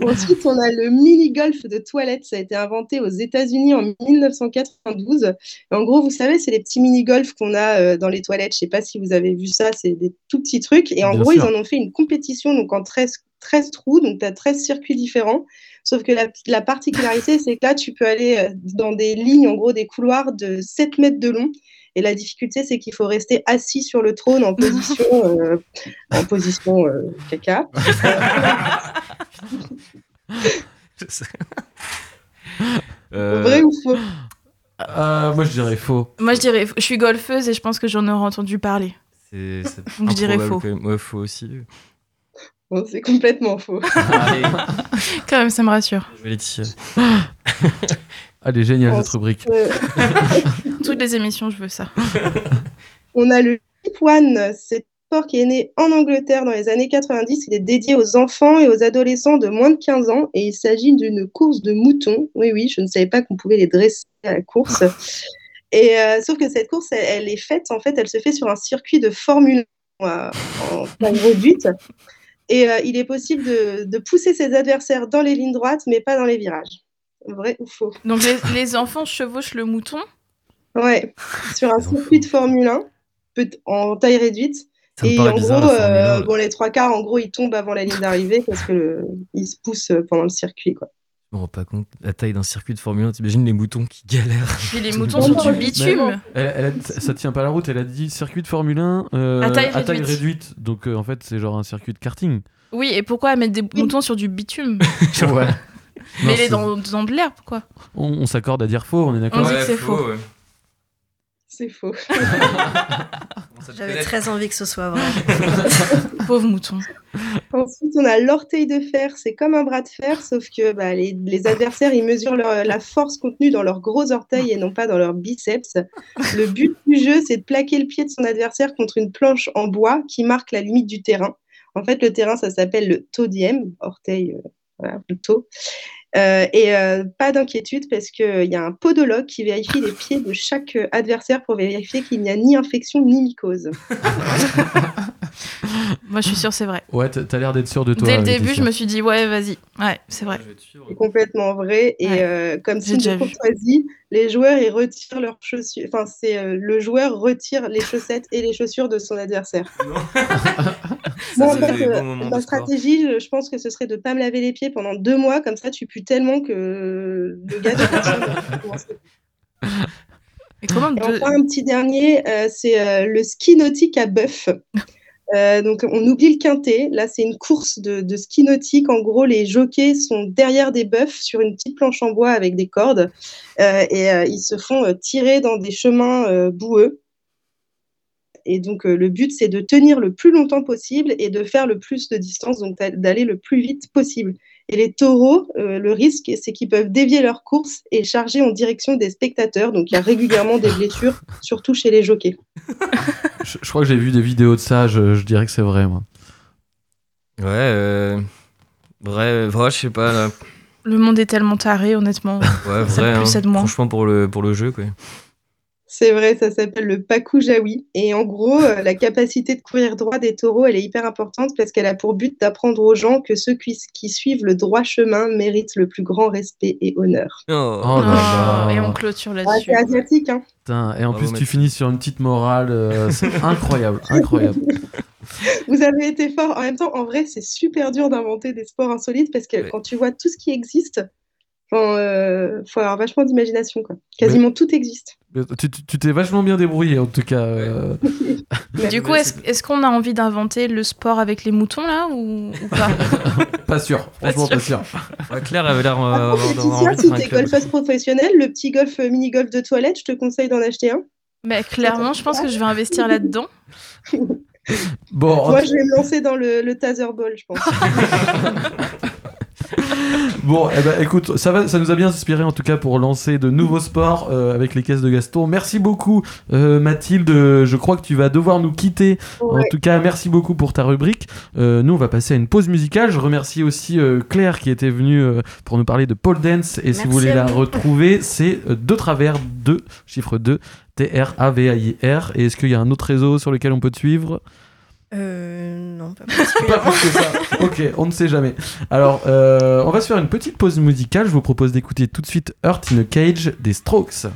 <laughs> Ensuite, on a le mini-golf de toilette. Ça a été inventé aux États-Unis en 1992. Et en gros, vous savez, c'est les petits mini-golf qu'on a euh, dans les toilettes. Je ne sais pas si vous avez vu ça. C'est des tout petits trucs. Et en Bien gros, sûr. ils en ont fait une compétition donc en 13, 13 trous. Donc, tu as 13 circuits différents. Sauf que la, la particularité, <laughs> c'est que là, tu peux aller euh, dans des lignes, en gros, des couloirs de 7 mètres de long. Et la difficulté, c'est qu'il faut rester assis sur le trône en <laughs> position, euh, en position euh, caca. <laughs> Euh, Vrai ou faux? Euh, moi, je dirais faux. Moi je dirais, je suis golfeuse et je pense que j'en aurais entendu parler. c'est- je dirais faux. Ouais, faux aussi. Bon, C'est complètement faux. <laughs> <laughs> Quand même, ça me rassure. je vais Laetitia. Allez, génial Oh, cette rubrique. Euh, Toutes les émissions, je veux ça. On a le One, c'est sport qui est né en Angleterre dans les années 90. Il est dédié aux enfants et aux adolescents de moins de 15 ans et il s'agit d'une course de moutons. Oui, oui, je ne savais pas qu'on pouvait les dresser à la course. <laughs> Et euh, sauf que cette course, elle, elle est faite, en fait, elle se fait sur un circuit de Formule 1 euh, en taille réduite. Et euh, il est possible de, de pousser ses adversaires dans les lignes droites, mais pas dans les virages. Vrai ou faux? Donc les, les enfants chevauchent le mouton? Ouais, sur un circuit de Formule 1, peut- en taille réduite. Ça Et en bizarre, gros, euh, 1. bon, les trois quarts, en gros, ils tombent avant la ligne d'arrivée parce que le- ils se poussent euh, pendant le circuit. Quoi. Je me rends pas compte la taille d'un circuit de Formule 1. T'imagines les moutons qui galèrent. Puis les <laughs> moutons sont du bitume. Elle, elle a- ça tient pas la route. Elle a dit circuit de Formule 1 euh, À taille réduite. réduite. Donc, euh, en fait, c'est genre un circuit de karting. Oui, et pourquoi mettre des moutons sur du bitume <laughs> ouais. Non, Mais les c'est- dans, dans de l'herbe, quoi. On, on s'accorde à dire faux, on est On d'accord dit que c'est faux. ouais. C'est faux. <laughs> J'avais très envie que ce soit vrai. <laughs> Pauvre mouton. Ensuite, on a l'orteil de fer. C'est comme un bras de fer, sauf que bah, les, les adversaires, ils mesurent leur- la force contenue dans leurs gros orteils et non pas dans leurs biceps. Le but du jeu, c'est de plaquer le pied de son adversaire contre une planche en bois qui marque la limite du terrain. En fait, le terrain, ça s'appelle le todième, orteil, euh, voilà, le toe. Euh, et euh, pas d'inquiétude parce qu'il y a un podologue qui vérifie les pieds de chaque euh, adversaire pour vérifier qu'il n'y a ni infection ni mycose. <laughs> <laughs> Moi, je suis sûre, c'est vrai. Ouais, t'as l'air d'être sûr de toi. Dès le début, je me suis dit, ouais, vas-y. Ouais, c'est vrai. C'est complètement vrai. Et Ouais. euh, comme déjà de courtoisie, les joueurs ils retirent leurs chaussures. Enfin, c'est euh, le joueur retire les chaussettes et les chaussures de son adversaire. Moi, <laughs> en fait, euh, ma sport. stratégie, je, je pense que ce serait de pas me laver les pieds pendant deux mois. Comme ça, tu pues tellement que le gars. Et comment Et enfin, un petit dernier, euh, c'est euh, le ski nautique à bœuf. <laughs> Euh, donc, on oublie le quintet. Là, c'est une course de, ski nautique. En gros, les jockeys sont derrière des bœufs sur une petite planche en bois avec des cordes Euh, et euh, ils se font tirer dans des chemins boueux. Et donc, le but, c'est de tenir le plus longtemps possible et de faire le plus de distance, donc d'a- d'aller le plus vite possible. Et les taureaux, euh, le risque, c'est qu'ils peuvent dévier leur course et charger en direction des spectateurs. Donc, il y a régulièrement des blessures, surtout chez les jockeys. <laughs> Je, je crois que j'ai vu des vidéos de ça, je, je dirais que c'est vrai, moi. Ouais, euh, vrai, vrai, je sais pas. Là. Le monde est tellement taré, honnêtement. Ouais, Ça vrai. plus, hein. c'est de moins. Franchement, pour le, pour le jeu, quoi. C'est vrai, ça s'appelle le Paku Jawi. Et en gros, euh, la capacité de courir droit des taureaux, elle est hyper importante parce qu'elle a pour but d'apprendre aux gens que ceux qui, qui suivent le droit chemin méritent le plus grand respect et honneur. Oh. Oh là là. Oh, et on clôture Ah, là-dessus. c'est asiatique, hein. Putain, et en plus, tu finis sur une petite morale. euh, c'est <laughs> incroyable, incroyable. <laughs> Vous avez été fort. En même temps, en vrai, c'est super dur d'inventer des sports insolites parce que Ouais. quand tu vois tout ce qui existe, enfin, euh, faut avoir vachement d'imagination, quoi. Quasiment tout existe. Tu t'es vachement bien débrouillé, en tout cas. euh. <laughs> <laughs> Du coup, est-ce qu'on a envie d'inventer le sport avec les moutons là ou, ou pas <laughs> Pas sûr, franchement pas sûr. Ouais, Claire avait l'air euh, de si t'es golfeuse professionnelle, le petit golf euh, mini-golf de toilette, je te conseille d'en acheter un. Mais clairement, je pense que je vais investir là-dedans. Bon, en Moi, je vais me lancer dans le, le taser ball, je pense. Bon, eh ben, écoute, ça, va, ça nous a bien inspiré en tout cas pour lancer de nouveaux sports euh, avec les caisses de Gaston. Merci beaucoup, euh, Mathilde. Je crois que tu vas devoir nous quitter. En tout cas, merci beaucoup pour ta rubrique. Euh, nous, on va passer à une pause musicale. Je remercie aussi Claire qui était venue pour nous parler de pole dance. Et si vous voulez la vous. retrouver, c'est de travers 2, chiffre 2, T-R-A-V-A-I-R. Et est-ce qu'il y a un autre réseau sur lequel on peut te suivre? Euh, non, pas <laughs> Pas plus que ça. Ok, on ne sait jamais. Alors, euh, on va se faire une petite pause musicale. Je vous propose d'écouter tout de suite Earth in a Cage des Strokes.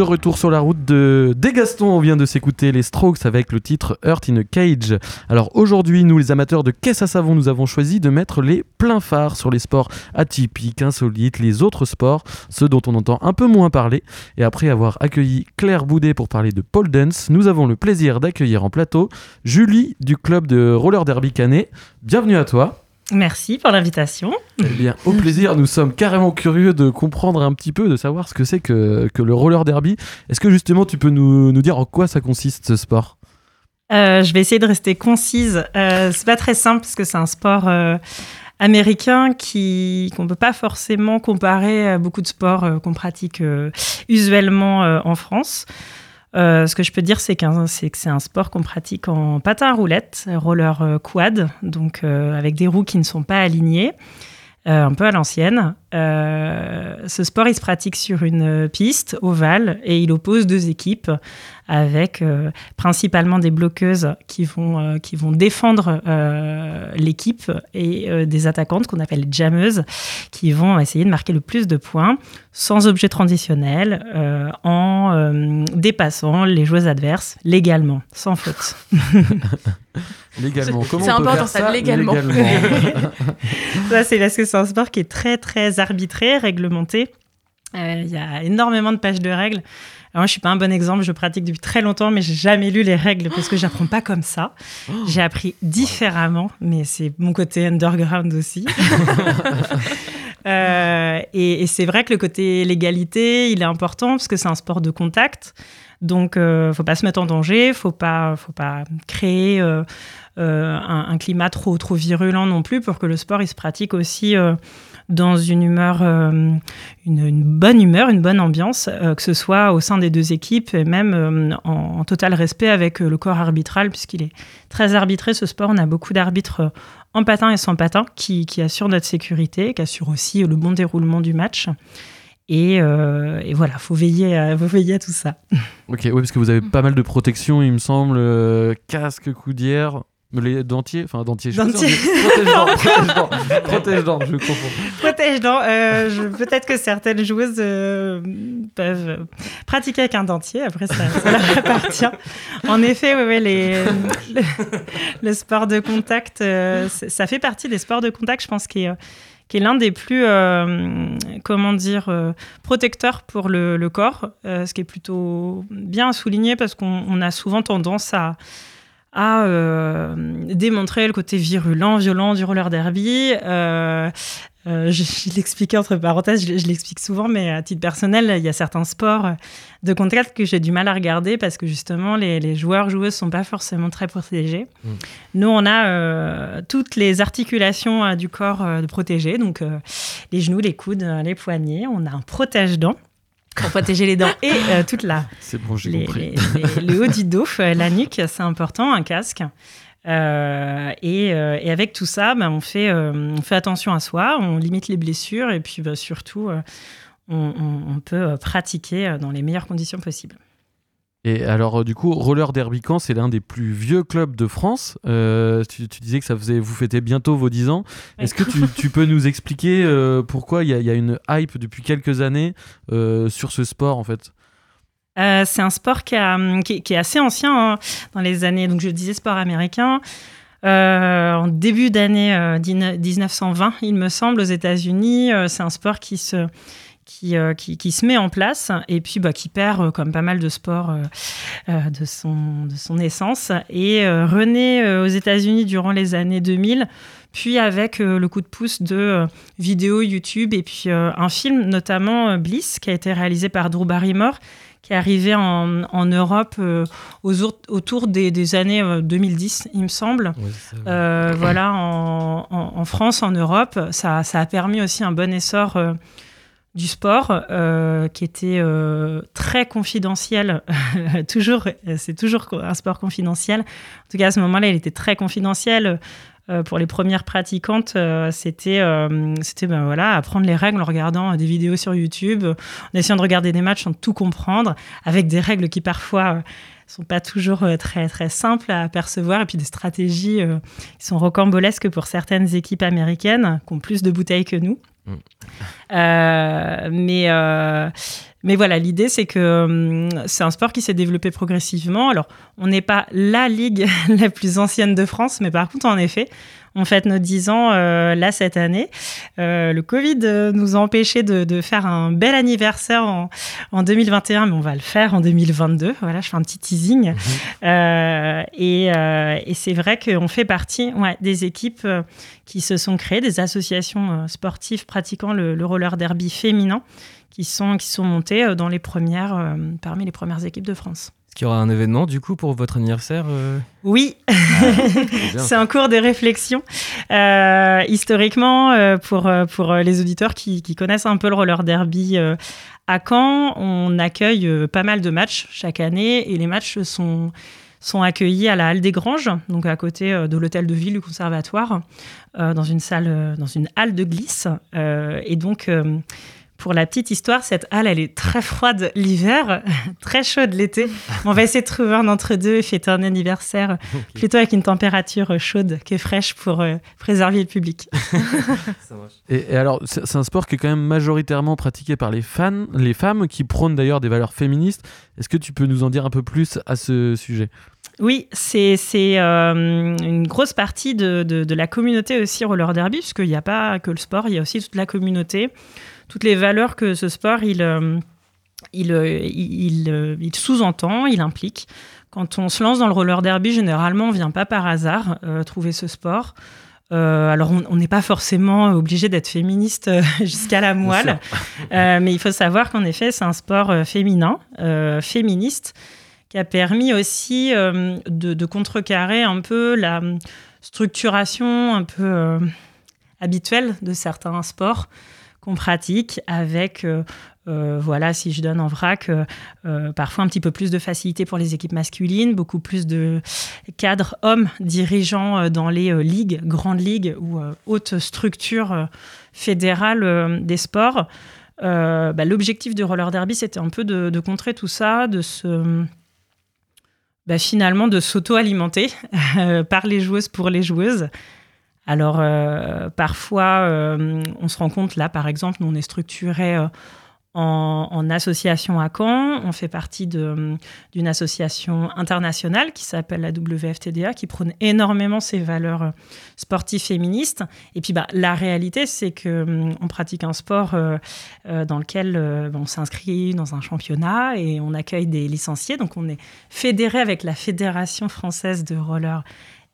De retour sur la route de des Gaston, on vient de s'écouter les Strokes avec le titre Earth in a Cage. Alors aujourd'hui, nous les amateurs de caisse à savon, nous avons choisi de mettre les pleins phares sur les sports atypiques, insolites, les autres sports, ceux dont on entend un peu moins parler. Et après avoir accueilli Claire Boudet pour parler de pole dance, nous avons le plaisir d'accueillir en plateau Julie du club de roller derby Canet. Bienvenue à toi. Merci pour l'invitation. Eh bien, au plaisir, nous sommes carrément curieux de comprendre un petit peu, de savoir ce que c'est que, que le roller derby. Est-ce que justement tu peux nous, nous dire en quoi ça consiste ce sport? Euh, je vais essayer de rester concise. Euh, c'est pas très simple parce que c'est un sport euh, américain qui qu'on peut pas forcément comparer à beaucoup de sports euh, qu'on pratique usuellement en France. Euh, ce que je peux dire, c'est qu'un- que c'est un sport qu'on pratique en patin à roulettes, roller euh, quad, donc euh, avec des roues qui ne sont pas alignées, un peu à l'ancienne. Euh, ce sport, il se pratique sur une piste ovale et il oppose deux équipes avec euh, principalement des bloqueuses qui vont, euh, qui vont défendre euh, l'équipe et euh, des attaquantes qu'on appelle les jammeuses qui vont essayer de marquer le plus de points sans objet transitionnel euh, en euh, dépassant les joueuses adverses légalement, sans faute. <laughs> Légalement, comment C'est on peut important, faire ça, ça légalement. <laughs> Ça, c'est parce que c'est un sport qui est très, très arbitré, réglementé. Euh, Il y a énormément de pages de règles. Alors moi, je suis pas un bon exemple. Je pratique depuis très longtemps, mais j'ai jamais lu les règles parce que j'apprends pas comme ça. J'ai appris différemment, mais c'est mon côté underground aussi. <laughs> Euh, et, et c'est vrai que le côté légalité, il est important parce que c'est un sport de contact. Donc, euh, faut pas se mettre en danger, faut pas, faut pas créer euh, euh, un, un climat trop, trop virulent non plus pour que le sport il se pratique aussi euh, dans une humeur, euh, une, bonne humeur, une bonne ambiance, euh, que ce soit au sein des deux équipes et même euh, en, total respect avec le corps arbitral, puisqu'il est très arbitré ce sport. On a beaucoup d'arbitres en patin et sans patin qui, qui assurent notre sécurité, qui assurent aussi le bon déroulement du match. Et, voilà, faut veiller, faut veiller à tout ça. Ok, oui, parce que vous avez pas mal de protections, il me semble, euh, casque, coudière, mais les dentiers, enfin dentiers, je dit- protège-dents, <laughs> protège-dents, protège-dents, je confonds. Protège dents. Euh, je- Peut-être que certaines joueuses euh, peuvent pratiquer avec un dentier. Après, ça, ça leur appartient. En effet, ouais, ouais, les, le, le sport de contact, euh, ça fait partie des sports de contact, je pense, qui est, qui est l'un des plus, comment dire, protecteurs pour le, le corps, ce qui est plutôt bien à souligner parce qu'on on a souvent tendance à à euh, démontrer le côté virulent, violent du roller derby. Euh, euh, je, je l'expliquais entre parenthèses, je, je l'explique souvent, mais à titre personnel, il y a certains sports de contact que j'ai du mal à regarder parce que justement, les, les joueurs, joueuses sont pas forcément très protégés. Mm. Nous, on a euh, toutes les articulations euh, du corps de protégées, donc les genoux, les coudes, les poignets. On a un protège-dents pour protéger les dents et euh, toute la, C'est bon, j'ai compris. les- les- le haut du dos, euh, la nuque, c'est important, un casque. Euh, et, euh, et avec tout ça, bah, on, fait, on fait attention à soi, on limite les blessures et puis bah, surtout, on, on- on peut pratiquer dans les meilleures conditions possibles. Et alors, euh, du coup, Roller Derby Caen, c'est l'un des plus vieux clubs de France. Euh, tu, tu disais que ça faisait, vous fêtez bientôt vos 10 ans. Ouais. Est-ce que tu, <laughs> tu peux nous expliquer euh, pourquoi il y, a- il y a une hype depuis quelques années euh, sur ce sport, en fait? C'est un sport qui, a, qui, est- qui est assez ancien hein, dans les années, donc je disais sport américain. Euh, en début d'année euh, 19- 1920, il me semble, aux États-Unis, euh, c'est un sport qui se, qui, euh, qui, qui se met en place et puis bah, qui perd, euh, comme pas mal de sports, euh, de, son, de son essence. Et renaît aux États-Unis durant les années 2000, puis avec le coup de pouce de vidéos YouTube et puis un film, notamment Bliss, qui a été réalisé par Drew Barrymore, qui est arrivé en, en Europe euh, aux autour des, des années euh, 2010, il me semble. Euh, voilà, en, en- en France, en Europe, ça, ça a permis aussi un bon essor euh, du sport euh, qui était euh, très confidentiel. <laughs> toujours, c'est toujours un sport confidentiel. En tout cas, à ce moment-là, il était très confidentiel. Euh, pour les premières pratiquantes, c'était c'était ben voilà, apprendre les règles en regardant des vidéos sur YouTube, en essayant de regarder des matchs sans tout comprendre, avec des règles qui parfois sont pas toujours très très simples à percevoir, et puis des stratégies qui sont rocambolesques pour certaines équipes américaines qui ont plus de bouteilles que nous. Euh, mais, euh, Mais voilà, l'idée, c'est que hum, c'est un sport qui s'est développé progressivement. Alors, on n'est pas la ligue <laughs> la plus ancienne de France, mais par contre, en effet, on fête nos 10 ans euh, là cette année. Euh, le Covid euh, nous a empêché de, de faire un bel anniversaire en, en 2021, mais on va le faire en 2022. Voilà, je fais un petit teasing. Euh, et euh, et c'est vrai qu'on fait partie ouais, des équipes euh, qui se sont créées, des associations euh, sportives pratiquant le, le roller derby féminin qui sont, qui sont montées euh, dans les premières, euh, parmi les premières équipes de France. Est-ce qu'il y aura un événement du coup pour votre anniversaire euh Oui, <laughs> bien. c'est en cours de réflexion. Euh, historiquement, euh, pour, pour les auditeurs qui, qui connaissent un peu le roller derby à Caen, on accueille pas mal de matchs chaque année et les matchs sont, sont accueillis à la Halle des Granges, donc à côté de l'hôtel de ville du conservatoire, dans une salle, dans une halle de glisse. Et donc, pour la petite histoire, cette halle, elle est très froide l'hiver, <laughs> très chaude l'été. On va essayer de trouver un entre-deux et fêter un anniversaire <laughs> plutôt avec une température chaude que fraîche pour euh, préserver le public. <laughs> Et, et alors, c'est un sport qui est quand même majoritairement pratiqué par les fans, les femmes, qui prônent d'ailleurs des valeurs féministes. Est-ce que tu peux nous en dire un peu plus à ce sujet? Oui, c'est c'est, euh, une grosse partie de, de- de la communauté aussi roller derby, puisqu'il n'y a pas que le sport, il y a aussi toute la communauté, toutes les valeurs que ce sport il, euh, il, euh, il, euh, il sous-entend, il implique. Quand on se lance dans le roller derby, généralement, on vient pas par hasard euh, trouver ce sport. Euh, alors, on n'est pas forcément obligé d'être féministe euh, <laughs> jusqu'à la moelle, <laughs> mais il faut savoir qu'en effet, c'est un sport féminin, féministe, qui a permis aussi de, de contrecarrer un peu la structuration un peu habituelle de certains sports qu'on pratique avec, euh, euh, voilà, si je donne en vrac, euh, parfois un petit peu plus de facilité pour les équipes masculines, beaucoup plus de cadres hommes dirigeants dans les ligues, grandes ligues ou hautes structures fédérales des sports. Bah, L'objectif du roller derby, c'était un peu de, contrer tout ça, de se bah, finalement de s'auto-alimenter <laughs> par les joueuses pour les joueuses. Alors euh, parfois, euh, on se rend compte là, par exemple, nous on est structuré euh, en, association à Caen. On fait partie d'une association internationale qui s'appelle la WFTDA, qui prône énormément ces valeurs sportives féministes. Et puis bah, la réalité, c'est que hum, on pratique un sport dans lequel on s'inscrit dans un championnat et on accueille des licenciés. Donc on est fédéré avec la Fédération française de roller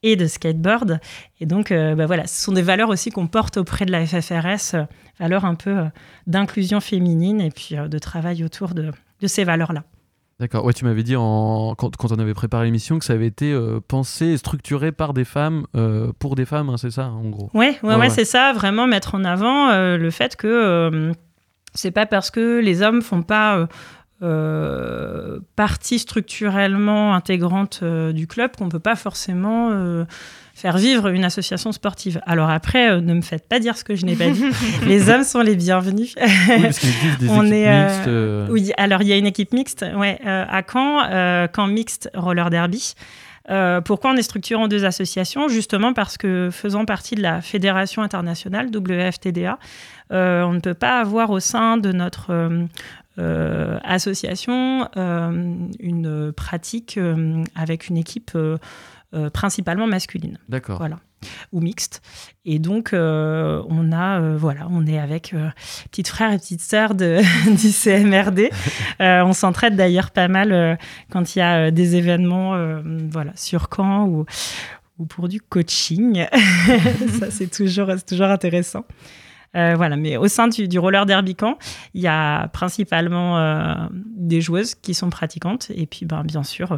et de skateboard. Et donc, euh, bah voilà, ce sont des valeurs aussi qu'on porte auprès de la FFRS, euh, valeurs un peu euh, d'inclusion féminine et puis de travail autour de, de ces valeurs-là. D'accord. Ouais, tu m'avais dit en... quand, quand on avait préparé l'émission que ça avait été pensé et structuré par des femmes pour des femmes, hein, c'est ça, en gros? Ouais, ouais, Ouais, ouais, ouais. c'est ça, vraiment mettre en avant le fait que c'est pas parce que les hommes font pas euh, partie structurellement intégrante euh, du club qu'on peut pas forcément euh, faire vivre une association sportive. Alors après, ne me faites pas dire ce que je n'ai pas dit. <laughs> les hommes sont les bienvenus. Oui, parce qu'il existe des <laughs> On équipes est, mixtes. Oui, alors il y a une équipe mixte ouais, à Caen, Caen Mixte Roller Derby. Euh, pourquoi on est structuré en deux associations? Justement parce que faisant partie de la Fédération internationale WFTDA, euh, on ne peut pas avoir au sein de notre euh, association euh, une pratique euh, avec une équipe principalement masculine. D'accord. Voilà. Ou mixte. Et donc, euh, on a, euh, voilà, on est avec euh, petites frères et petites sœurs de, <laughs> du CMRD. On s'entraide d'ailleurs pas mal quand il y a des événements, voilà, sur Caen ou, ou pour du coaching. <laughs> Ça, c'est toujours, c'est toujours intéressant. Euh, voilà, mais au sein du, du roller derby Caen, il y a principalement euh, des joueuses qui sont pratiquantes et puis ben, bien sûr euh,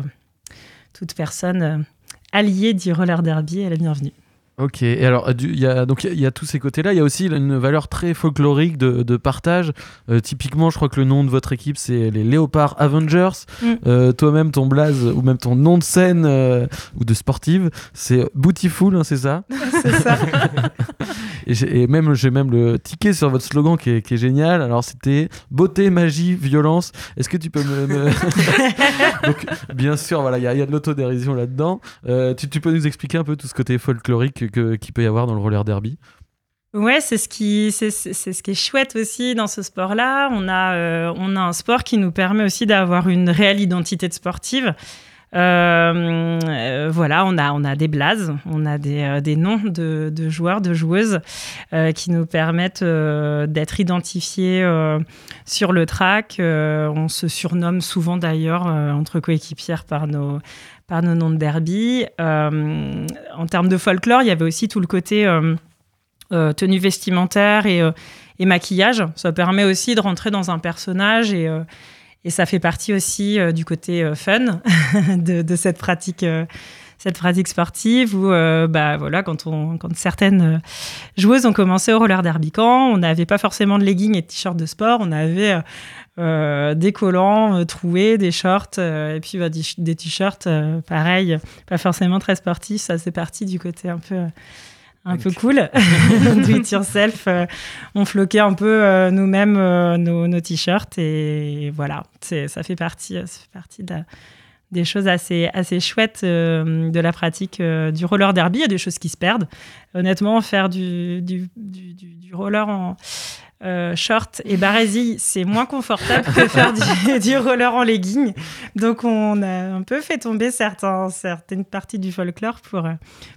toute personne alliée du roller derby est la bienvenue. Ok, et alors il y a donc il y a- il y, a tous ces côtés-là. Il y a aussi une valeur très folklorique de, de partage. Euh, typiquement, je crois que le nom de votre équipe c'est les Léopards Avengers. Mm. Euh, Toi-même, ton blaze ou même ton nom de scène euh, ou de sportive, c'est Bootyful, hein, c'est ça? <laughs> C'est ça. <laughs> et, j'ai- et même j'ai même le ticket sur votre slogan qui est, qui est génial. Alors c'était beauté, magie, violence. Est-ce que tu peux me, me- <laughs> <laughs> donc bien sûr, voilà, il y, a- il y a de l'autodérision là-dedans. Euh, tu, tu peux nous expliquer un peu tout ce côté folklorique que- qu'il peut y avoir dans le roller derby? Ouais, c'est ce qui c'est c'est- c'est ce qui est chouette aussi dans ce sport-là. On a euh, on a un sport qui nous permet aussi d'avoir une réelle identité de sportive. Euh, voilà, on a on a des blazes, on a des, euh, des noms de, de joueurs, de joueuses euh, qui nous permettent d'être identifiés sur le track. On se surnomme souvent d'ailleurs entre coéquipières par nos par nos noms de derby. En termes de folklore, il y avait aussi tout le côté tenue vestimentaire et, et maquillage. Ça permet aussi de rentrer dans un personnage et, et ça fait partie aussi euh, du côté euh, fun <laughs> de, cette pratique. euh, cette pratique sportive où, bah, voilà, quand, on, quand certaines joueuses ont commencé au roller derby on n'avait pas forcément de leggings et de t-shirts de sport, on avait des collants troués, des shorts, et puis bah, des, t-shirts, pareil, pas forcément très sportifs. Ça, c'est parti du côté un peu, un peu cool. <laughs> <laughs> Do it yourself. euh, on floquait un peu euh, nous-mêmes euh, nos, nos t-shirts, et voilà, ça fait partie, ça fait partie de la- des choses assez, assez chouettes euh, de la pratique euh, du roller derby. Il y a des choses qui se perdent. Honnêtement, faire du, du, du- du- du roller en euh, short et barésie, c'est moins confortable que faire du, <laughs> roller en legging. Donc, on a un peu fait tomber certains, certaines parties du folklore pour,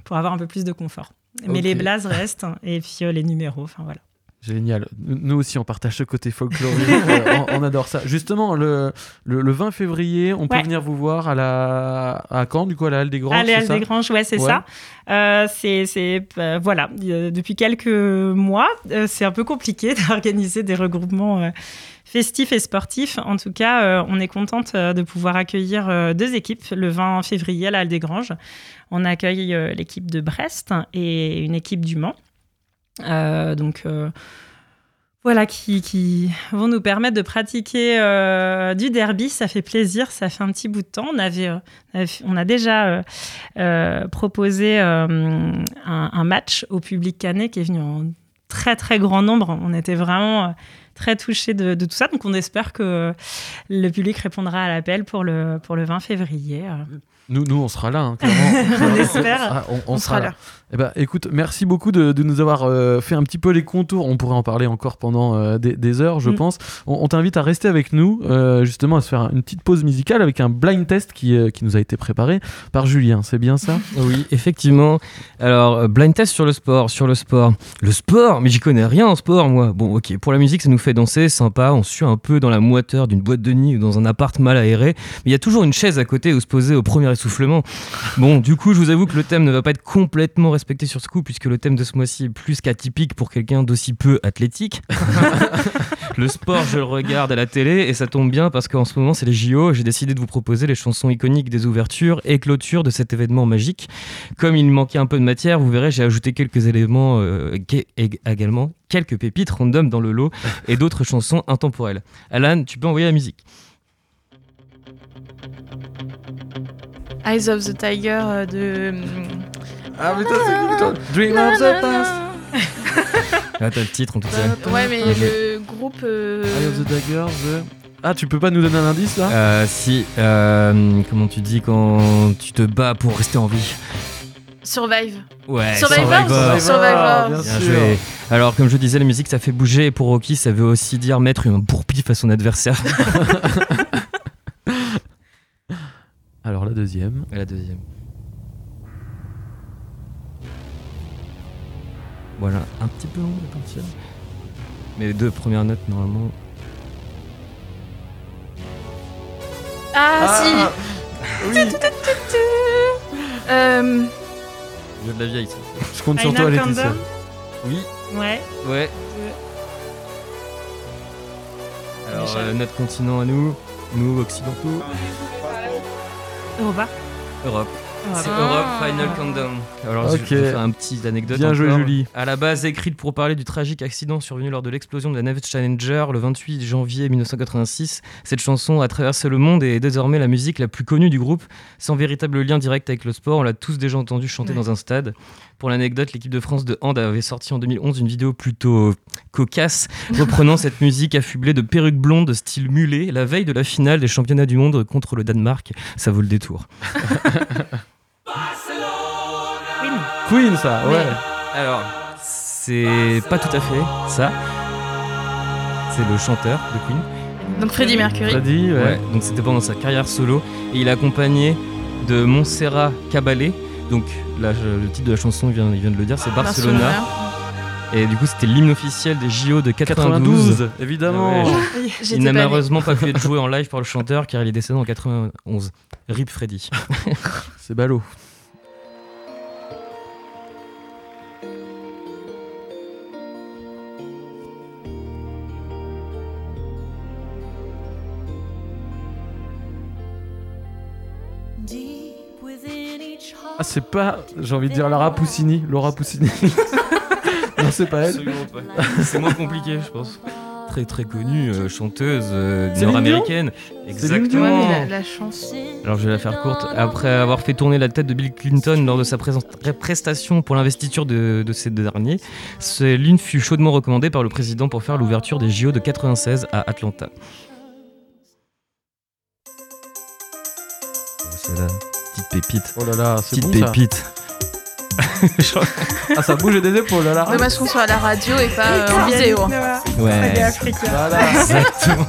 pour avoir un peu plus de confort. Mais les blazes restent, et puis euh, les numéros, enfin voilà. Génial. Nous aussi, on partage ce côté folklorique. Euh, <laughs> on, on adore ça. Justement, le, le, le 20 février, on peut venir vous voir à la à Caen, du coup, à la Halle des Granges. Allez, c'est Halle des Granges, ouais, c'est Ouais. ça. Euh, c'est, c'est, euh, voilà, depuis quelques mois, euh, c'est un peu compliqué <laughs> d'organiser des regroupements festifs et sportifs. En tout cas, on est contente de pouvoir accueillir deux équipes le 20 février à la Halle des Granges. On accueille euh, l'équipe de Brest et une équipe du Mans. Euh, donc, euh, voilà, qui, qui vont nous permettre de pratiquer du derby. Ça fait plaisir, ça fait un petit bout de temps. On, avait, on a déjà proposé un, match au public canet qui est venu en très très grand nombre. On était vraiment très touchés de, de tout ça. Donc on espère que le public répondra à l'appel pour le, pour le 20 février. Nous, nous, on sera là, hein, clairement. <laughs> On espère. Ah, on, on On sera, sera là. là. Eh ben, écoute, merci beaucoup de, de nous avoir euh, fait un petit peu les contours. On pourrait en parler encore pendant euh, des, des heures, je Mm. pense. On, on t'invite à rester avec nous, euh, justement, à se faire une petite pause musicale avec un blind test qui, qui nous a été préparé par Julien. C'est bien ça? Oui, effectivement. Alors, blind test sur le sport, sur le sport. Le sport Mais j'y connais rien en sport, moi. Bon, ok, pour la musique, ça nous fait danser, sympa. On suit un peu dans la moiteur d'une boîte de nuit ou dans un appart mal aéré. Mais il y a toujours une chaise à côté où se poser au premier essoufflement. Bon, du coup, je vous avoue que le thème ne va pas être complètement respecté sur ce coup, puisque le thème de ce mois-ci est plus qu'atypique pour quelqu'un d'aussi peu athlétique. <laughs> le sport, je le regarde à la télé et ça tombe bien parce qu'en ce moment, c'est les JO. J'ai décidé de vous proposer les chansons iconiques des ouvertures et clôtures de cet événement magique. Comme il manquait un peu de matière, vous verrez, j'ai ajouté quelques éléments euh, également, quelques pépites random dans le lot et d'autres chansons intemporelles. Alan, tu peux envoyer la musique. Eyes of the Tiger euh, de. Ah, mais c'est cool, Dream of the past. Là, t'as le titre en tout cas. Ouais, mais le groupe. euh, Eye of the Dagger, the- Ah, tu peux pas nous donner un indice là? Euh, si, euh, comment tu dis quand tu te bats pour rester en vie? Survive. Ouais, Survivor. Survivor. Survivor. bien joué. Alors, comme je disais, la musique ça fait bouger et pour Rocky, ça veut aussi dire mettre un bourre-pif à son adversaire. <laughs> Alors la deuxième. Et la deuxième. Voilà, un petit peu long à partir. Mais les deux premières notes, normalement. Ah, si oui. Tu, tu, tu, tu, tu. Euh, de la vieille, ça. Je compte sur toi, Laetitia. Oui, Ouais. ouais. Alors, euh, notre continent à nous, nous occidentaux, Europa. Europe. C'est Ah. Europe Final Countdown. Alors, Ok. je vais faire un petit anecdote. Bien joué, encore. Julie. À la base, écrite pour parler du tragique accident survenu lors de l'explosion de la navette Challenger le 28 janvier 1986, cette chanson a traversé le monde et est désormais la musique la plus connue du groupe, sans véritable lien direct avec le sport. On l'a tous déjà entendu chanter Ouais. dans un stade. Pour l'anecdote, l'équipe de France de hand avait sorti en 2011 une vidéo plutôt cocasse <laughs> reprenant cette musique affublée de perruques blondes style mulet la veille de la finale des championnats du monde contre le Danemark. Ça vaut le détour. <laughs> Queen, ça, ouais. Alors, c'est pas tout à fait ça. C'est le chanteur de Queen. Donc Freddie Mercury. Freddy, ouais. Ouais, donc c'était pendant sa carrière solo et il est accompagné de Montserrat Caballé. Donc là, je- le titre de la chanson, il vient, il vient de le dire, c'est Barcelona. Et du coup, c'était l'hymne officiel des JO de 92. 92, évidemment. Ah ouais. Il n'a malheureusement pas pu être <laughs> joué en live par le chanteur car il est décédé en 91. Rip Freddy. C'est ballot. Ah, c'est pas, j'ai envie de dire Lara Poussini. Laura Poussini. <laughs> non, c'est pas elle. <laughs> C'est moins compliqué, je pense. Très très connue, euh, chanteuse euh, nord-américaine. Exactement. Ouais, mais la. Alors je vais la faire courte. Après avoir fait tourner la tête de Bill Clinton lors de sa présent- prestation pour l'investiture de, de ces deux derniers, Céline fut chaudement recommandée par le président pour faire l'ouverture des JO de 96 à Atlanta. Oh, petite pépite. Oh là là, c'est Petite bon ça. pépite. <laughs> Ah, ça bouge des épaules, là. Lara. Dommage qu'on soit à la radio et pas euh, en vidéo. Ouais. Voilà. <laughs> Exactement.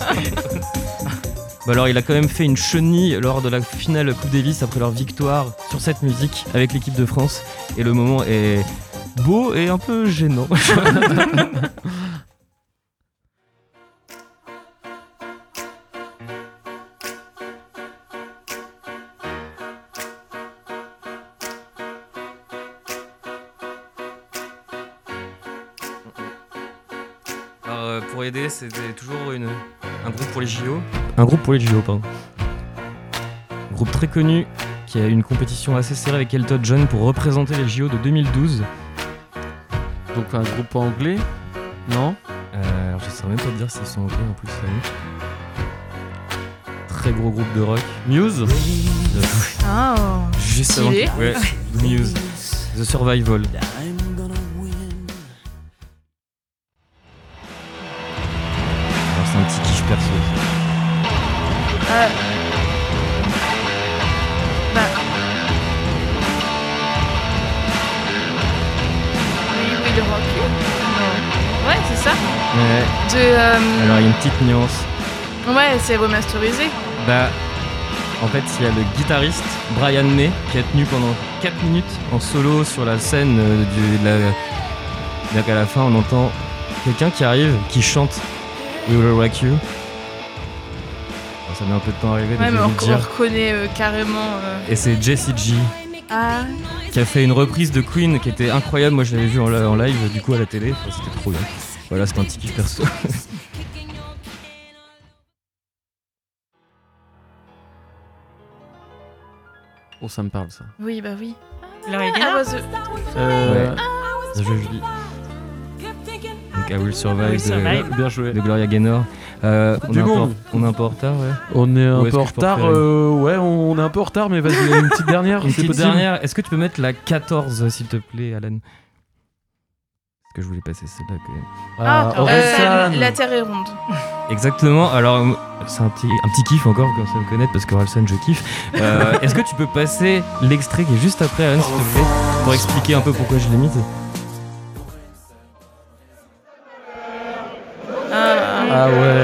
Bah alors il a quand même fait une chenille lors de la finale Coupe Davis après leur victoire sur cette musique avec l'équipe de France et le moment est beau et un peu gênant. <laughs> c'était toujours une, un groupe pour les JO. Un groupe pour les JO pardon. Un groupe très connu qui a eu une compétition assez serrée avec Elton John pour représenter les JO de 2012. Donc un groupe anglais Non? Euh, alors je saurais même pas te dire s'ils sont anglais en plus. Très gros groupe de rock. Muse? Ah, Juste avant. Ouais, <laughs> Muse. The Survival. Une petite nuance. Ouais, c'est remasterisé. Bah, en fait, il y a le guitariste Brian May qui a tenu pendant 4 minutes en solo sur la scène euh, de la. Qu'à la fin, on entend quelqu'un qui arrive, qui chante We Will Rock You. Bon, ça met un peu de temps à arriver, Ouais, mais on, dire. reconnaît euh, carrément. euh, Et c'est Jessie G Ah, qui a fait une reprise de Queen qui était incroyable. Moi, je l'avais vu en, en live du coup à la télé. Enfin, c'était trop bien. Voilà, c'était un petit kiff perso. <laughs> Oh, ça me parle ça. oui, bah oui. Gloria Ah, Gaynor. bah, the- Euh, Ouais. Je. Donc I Will Survive, I Will de-. Bien joué. de Gloria Gaynor. Euh, on, Du est un peu, monde. en- on est un peu en retard, ouais. On est un Ou est-ce peu en que je peux retard. euh, ouais, on est un peu en retard, mais vas-y, une petite dernière. Une c'est petite possible dernière. Est-ce que tu peux mettre la 14, s'il te plaît, Alan? Que je voulais passer celle-là quand même. Ah, euh, la Terre est ronde. Exactement. Alors, euh, c'est un petit, un petit kiff encore, comme ça me connaître, parce que Orelsan, je kiffe. Euh, Est-ce que tu peux passer l'extrait qui est juste après, Alan, s'il te plaît, pour expliquer un peu pourquoi je l'ai mise Ah, Ah ouais.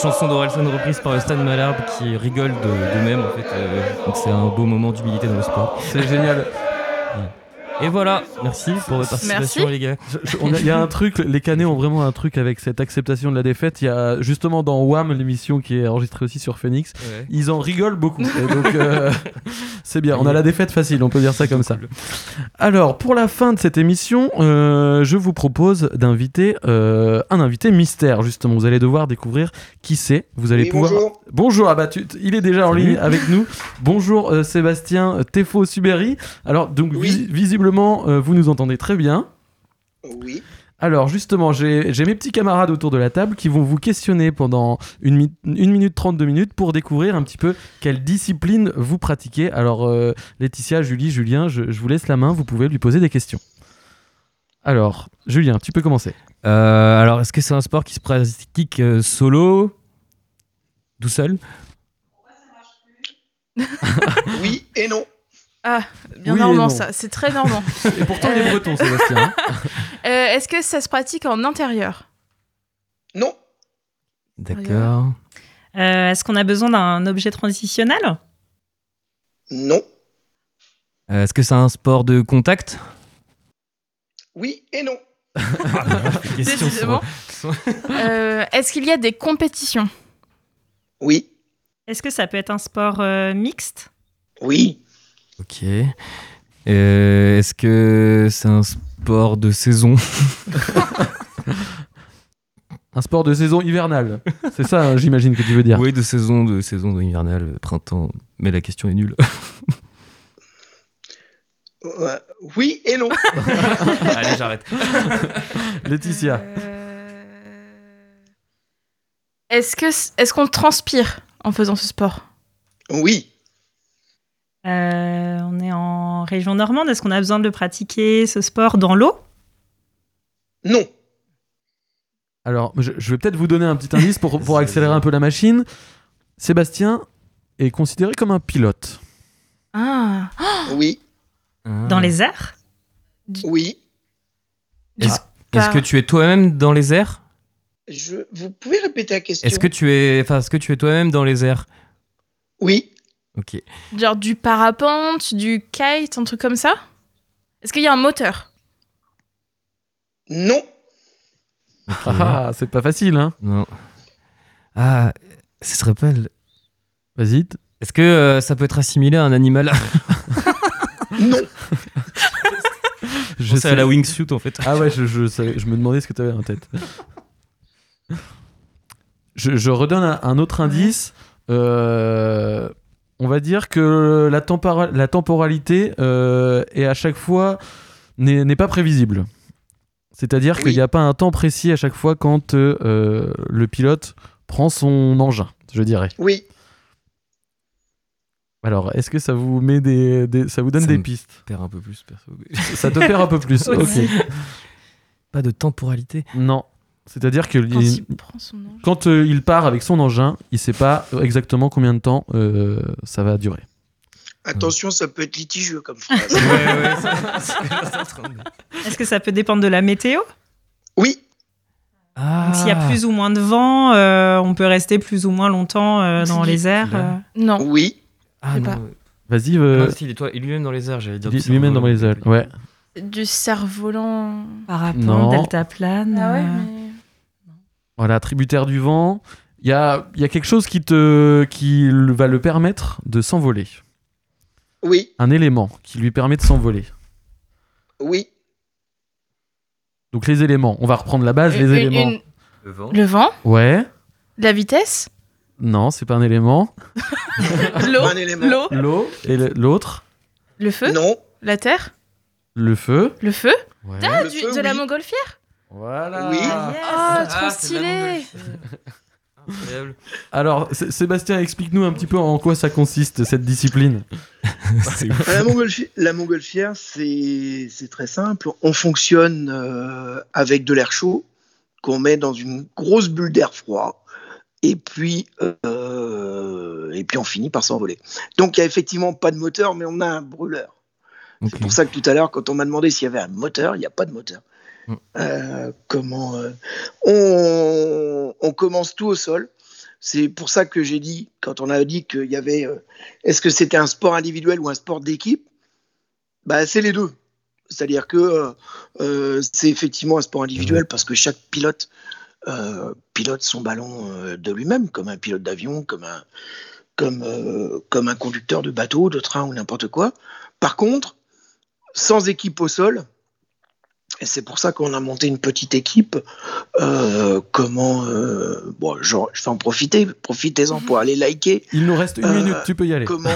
Chanson d'Orelsan reprise par Stan Malard qui rigole de, de même en fait. euh, donc c'est un beau moment d'humilité dans le sport. C'est génial. Et voilà, merci pour votre participation Merci. les gars. Il y a un truc, les Canets ont vraiment un truc avec cette acceptation de la défaite. Il y a justement dans Wham, l'émission qui est enregistrée aussi sur Phoenix, Ouais. ils en rigolent beaucoup. Et donc, euh, <laughs> c'est bien. On a la défaite facile, on peut dire ça comme ça. <laughs> Alors, pour la fin de cette émission, euh, je vous propose d'inviter euh, un invité mystère, justement. Vous allez devoir découvrir qui c'est. Vous allez Oui, pouvoir. bonjour. Bonjour, ah bah, tu- il est déjà en Salut. ligne avec nous. Bonjour euh, Sébastien Tefo Suberi. Alors, donc, Oui. vis- visiblement, euh, vous nous entendez très bien. Oui. Alors justement, j'ai mes petits camarades autour de la table qui vont vous questionner pendant une, mi- une minute 32 minutes pour découvrir un petit peu quelle discipline vous pratiquez. Alors euh, Laetitia, Julie, Julien, je, je vous laisse la main, vous pouvez lui poser des questions. Alors, Julien, tu peux commencer. Euh, alors, est-ce que c'est un sport qui se pratique euh, solo Tout seul? <laughs> Oui et non. Ah, bien Oui normand ça, c'est très normand. Et pourtant, il est breton, Sébastien. hein. <laughs> Euh, Est-ce que ça se pratique en intérieur? Non. D'accord. Euh, Est-ce qu'on a besoin d'un objet transitionnel? Non. Euh, Est-ce que c'est un sport de contact? Oui et non. <laughs> Décidément. sont- Euh, Est-ce qu'il y a des compétitions? Oui. Est-ce que ça peut être un sport euh, mixte? Oui. Ok. Euh, Est-ce que c'est un sport de saison? Un sport de saison hivernale. C'est ça, hein, j'imagine que tu veux dire. Oui, de saison, de saison de hivernale, printemps. Mais la question est nulle. <laughs> Euh, oui et non. <laughs> Allez, j'arrête. <laughs> Laetitia. Est-ce que est-ce qu'on transpire en faisant ce sport? Oui. Euh, On est en région normande. Est-ce qu'on a besoin de pratiquer ce sport dans l'eau? Non. Alors, je, je vais peut-être vous donner un petit indice pour, pour <laughs> accélérer un peu la machine. Sébastien est considéré comme un pilote. Ah, <gasps> Oui. Dans les airs? Oui. Est-ce que tu es toi-même dans les airs? Je... Vous pouvez répéter la question Est-ce que tu es, enfin, est-ce que tu es toi-même dans les airs? Oui. Ok. genre du parapente, du kite, un truc comme ça? Est-ce qu'il y a un moteur? Non. Ah, c'est pas facile, hein Non. Ah, ça se rappelle. Vas-y. Est-ce que euh, ça peut être assimilé à un animal? <laughs> Non. Je sais à la wingsuit en fait. Ah ouais, je, je, savais- je me demandais ce que tu avais en tête. Je, je redonne un, un autre indice. Euh, on va dire que la, tempora- la temporalité euh, est à chaque fois n'est pas prévisible. C'est-à-dire qu'il n'y a pas un temps précis à chaque fois quand euh, le pilote prend son engin, je dirais. Oui. Alors, est-ce que ça vous met des, des- ça vous donne Ça des me pistes Perd un peu plus perso. Ça te perd un peu plus. <laughs> ok. Pas de temporalité. Non. C'est-à-dire que quand il- il prend son nom quand euh, il part avec son engin, il sait pas exactement combien de temps euh, ça va durer. Attention, ça peut être litigieux comme phrase. <laughs> Est-ce que ça peut dépendre de la météo? Oui. Ah. S'il y a plus ou moins de vent, euh, on peut rester plus ou moins longtemps euh, dans les airs. euh. Non. Oui. Ah non. Vas-y, euh, Ah, il est toi, il est lui-même dans les airs, j'allais dire. lui-même dans cerf-volant. les ailes. Ouais. Du cerf-volant. Parapente, deltaplane. Ah ouais, mais... Voilà, tributaire du vent. Il y a, il y a quelque chose qui, te, qui le- va le permettre de s'envoler. Oui. Un élément qui lui permet de s'envoler. Oui. Donc les éléments, on va reprendre la base, Une- les une- éléments. une- Le vent. Le vent, Ouais. la vitesse, Non, c'est pas un élément. <laughs> l'eau, Un élément. l'eau, L'eau et l'autre, le feu, Non. la terre, le feu. le feu. Ouais. Ah, Le du- feu, de la montgolfière Voilà. Oui. Oh, trop Ah, c'est de la stylé <laughs> Incroyable. Alors, Sé- Sébastien, explique-nous un petit peu en quoi ça consiste cette discipline. <laughs> La montgolfière, la montgolfière, c'est c'est très simple. On fonctionne euh, avec de l'air chaud qu'on met dans une grosse bulle d'air froid. Et puis, euh, et puis on finit par s'envoler. Donc il n'y a effectivement pas de moteur, mais on a un brûleur. C'est pour ça que tout à l'heure, quand on m'a demandé s'il y avait un moteur, il n'y a pas de moteur. Euh, comment euh, on, on commence tout au sol. C'est pour ça que j'ai dit, quand on a dit qu'il y avait, euh, est-ce que c'était un sport individuel ou un sport d'équipe? Bah, C'est les deux. C'est-à-dire que c'est effectivement un sport individuel parce que chaque pilote pilote son ballon de lui-même, comme un pilote d'avion, comme un, comme, comme un conducteur de bateau, de train ou n'importe quoi. Par contre, sans équipe au sol, et c'est pour ça qu'on a monté une petite équipe. euh, comment euh, Bon, genre, je vais en profiter. Profitez-en pour aller liker. Il nous reste une Euh, minute, tu peux y aller. Comment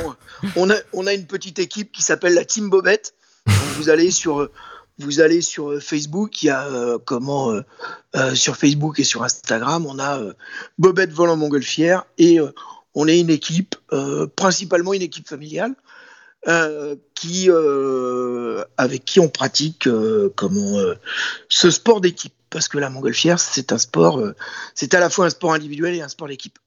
on a, on a une petite équipe qui s'appelle la Team Bobette. Donc, vous allez sur vous allez sur Facebook, il y a euh, comment euh, euh, sur Facebook et sur Instagram, on a Bobette Volant Montgolfière et on est une équipe, principalement une équipe familiale, euh, qui euh, avec qui on pratique euh, comment euh, ce sport d'équipe parce que la montgolfière c'est un sport, euh, c'est à la fois un sport individuel et un sport d'équipe.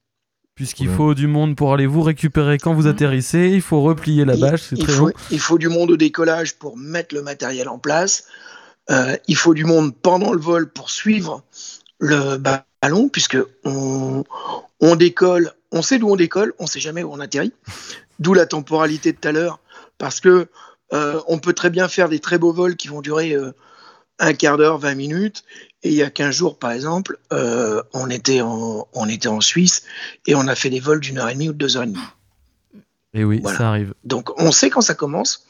puisqu'il Ouais. faut du monde pour aller vous récupérer quand vous atterrissez. Il faut replier la bâche, c'est il très faut, long. il faut du monde au décollage pour mettre le matériel en place. Euh, il faut du monde pendant le vol pour suivre le ba- ballon, puisque on, on décolle, on sait d'où on décolle, on sait jamais où on atterrit. D'où la temporalité de tout à l'heure, parce que euh, on peut très bien faire des très beaux vols qui vont durer euh, un quart d'heure, 20 minutes. Et il y a 15 jours, par exemple, euh, on, était en, on était en Suisse et on a fait des vols d'une heure et demie ou de deux heures et demie. Et oui, Voilà. ça arrive. Donc on sait quand ça commence,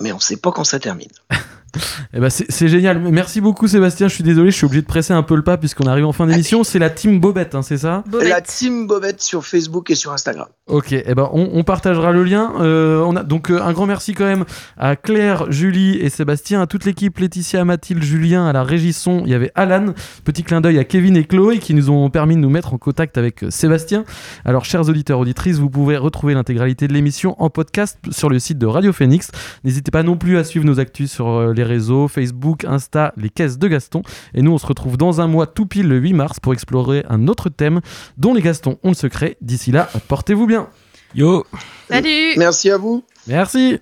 mais on sait pas quand ça termine. <laughs> Eh ben, c'est génial. Merci beaucoup, Sébastien. Je suis désolé, je suis obligé de presser un peu le pas puisqu'on arrive en fin d'émission. C'est la team Bobette, hein, c'est ça La team Bobette sur Facebook et sur Instagram. Ok, eh ben on, on partagera le lien. Euh, on a donc euh, un grand merci quand même à Claire, Julie et Sébastien, à toute l'équipe, Laetitia, Mathilde, Julien, à la régie son. Il y avait Alan. Petit clin d'œil à Kevin et Chloé qui nous ont permis de nous mettre en contact avec euh, Sébastien. Alors, chers auditeurs, auditrices, vous pouvez retrouver l'intégralité de l'émission en podcast sur le site de Radio Phoenix. N'hésitez pas non plus à suivre nos actus sur euh, les réseaux Facebook, Insta, les caisses de Gaston. Et nous, on se retrouve dans un mois tout pile le 8 mars pour explorer un autre thème dont les Gastons ont le secret. D'ici là, portez-vous bien. Yo Salut Merci à vous. Merci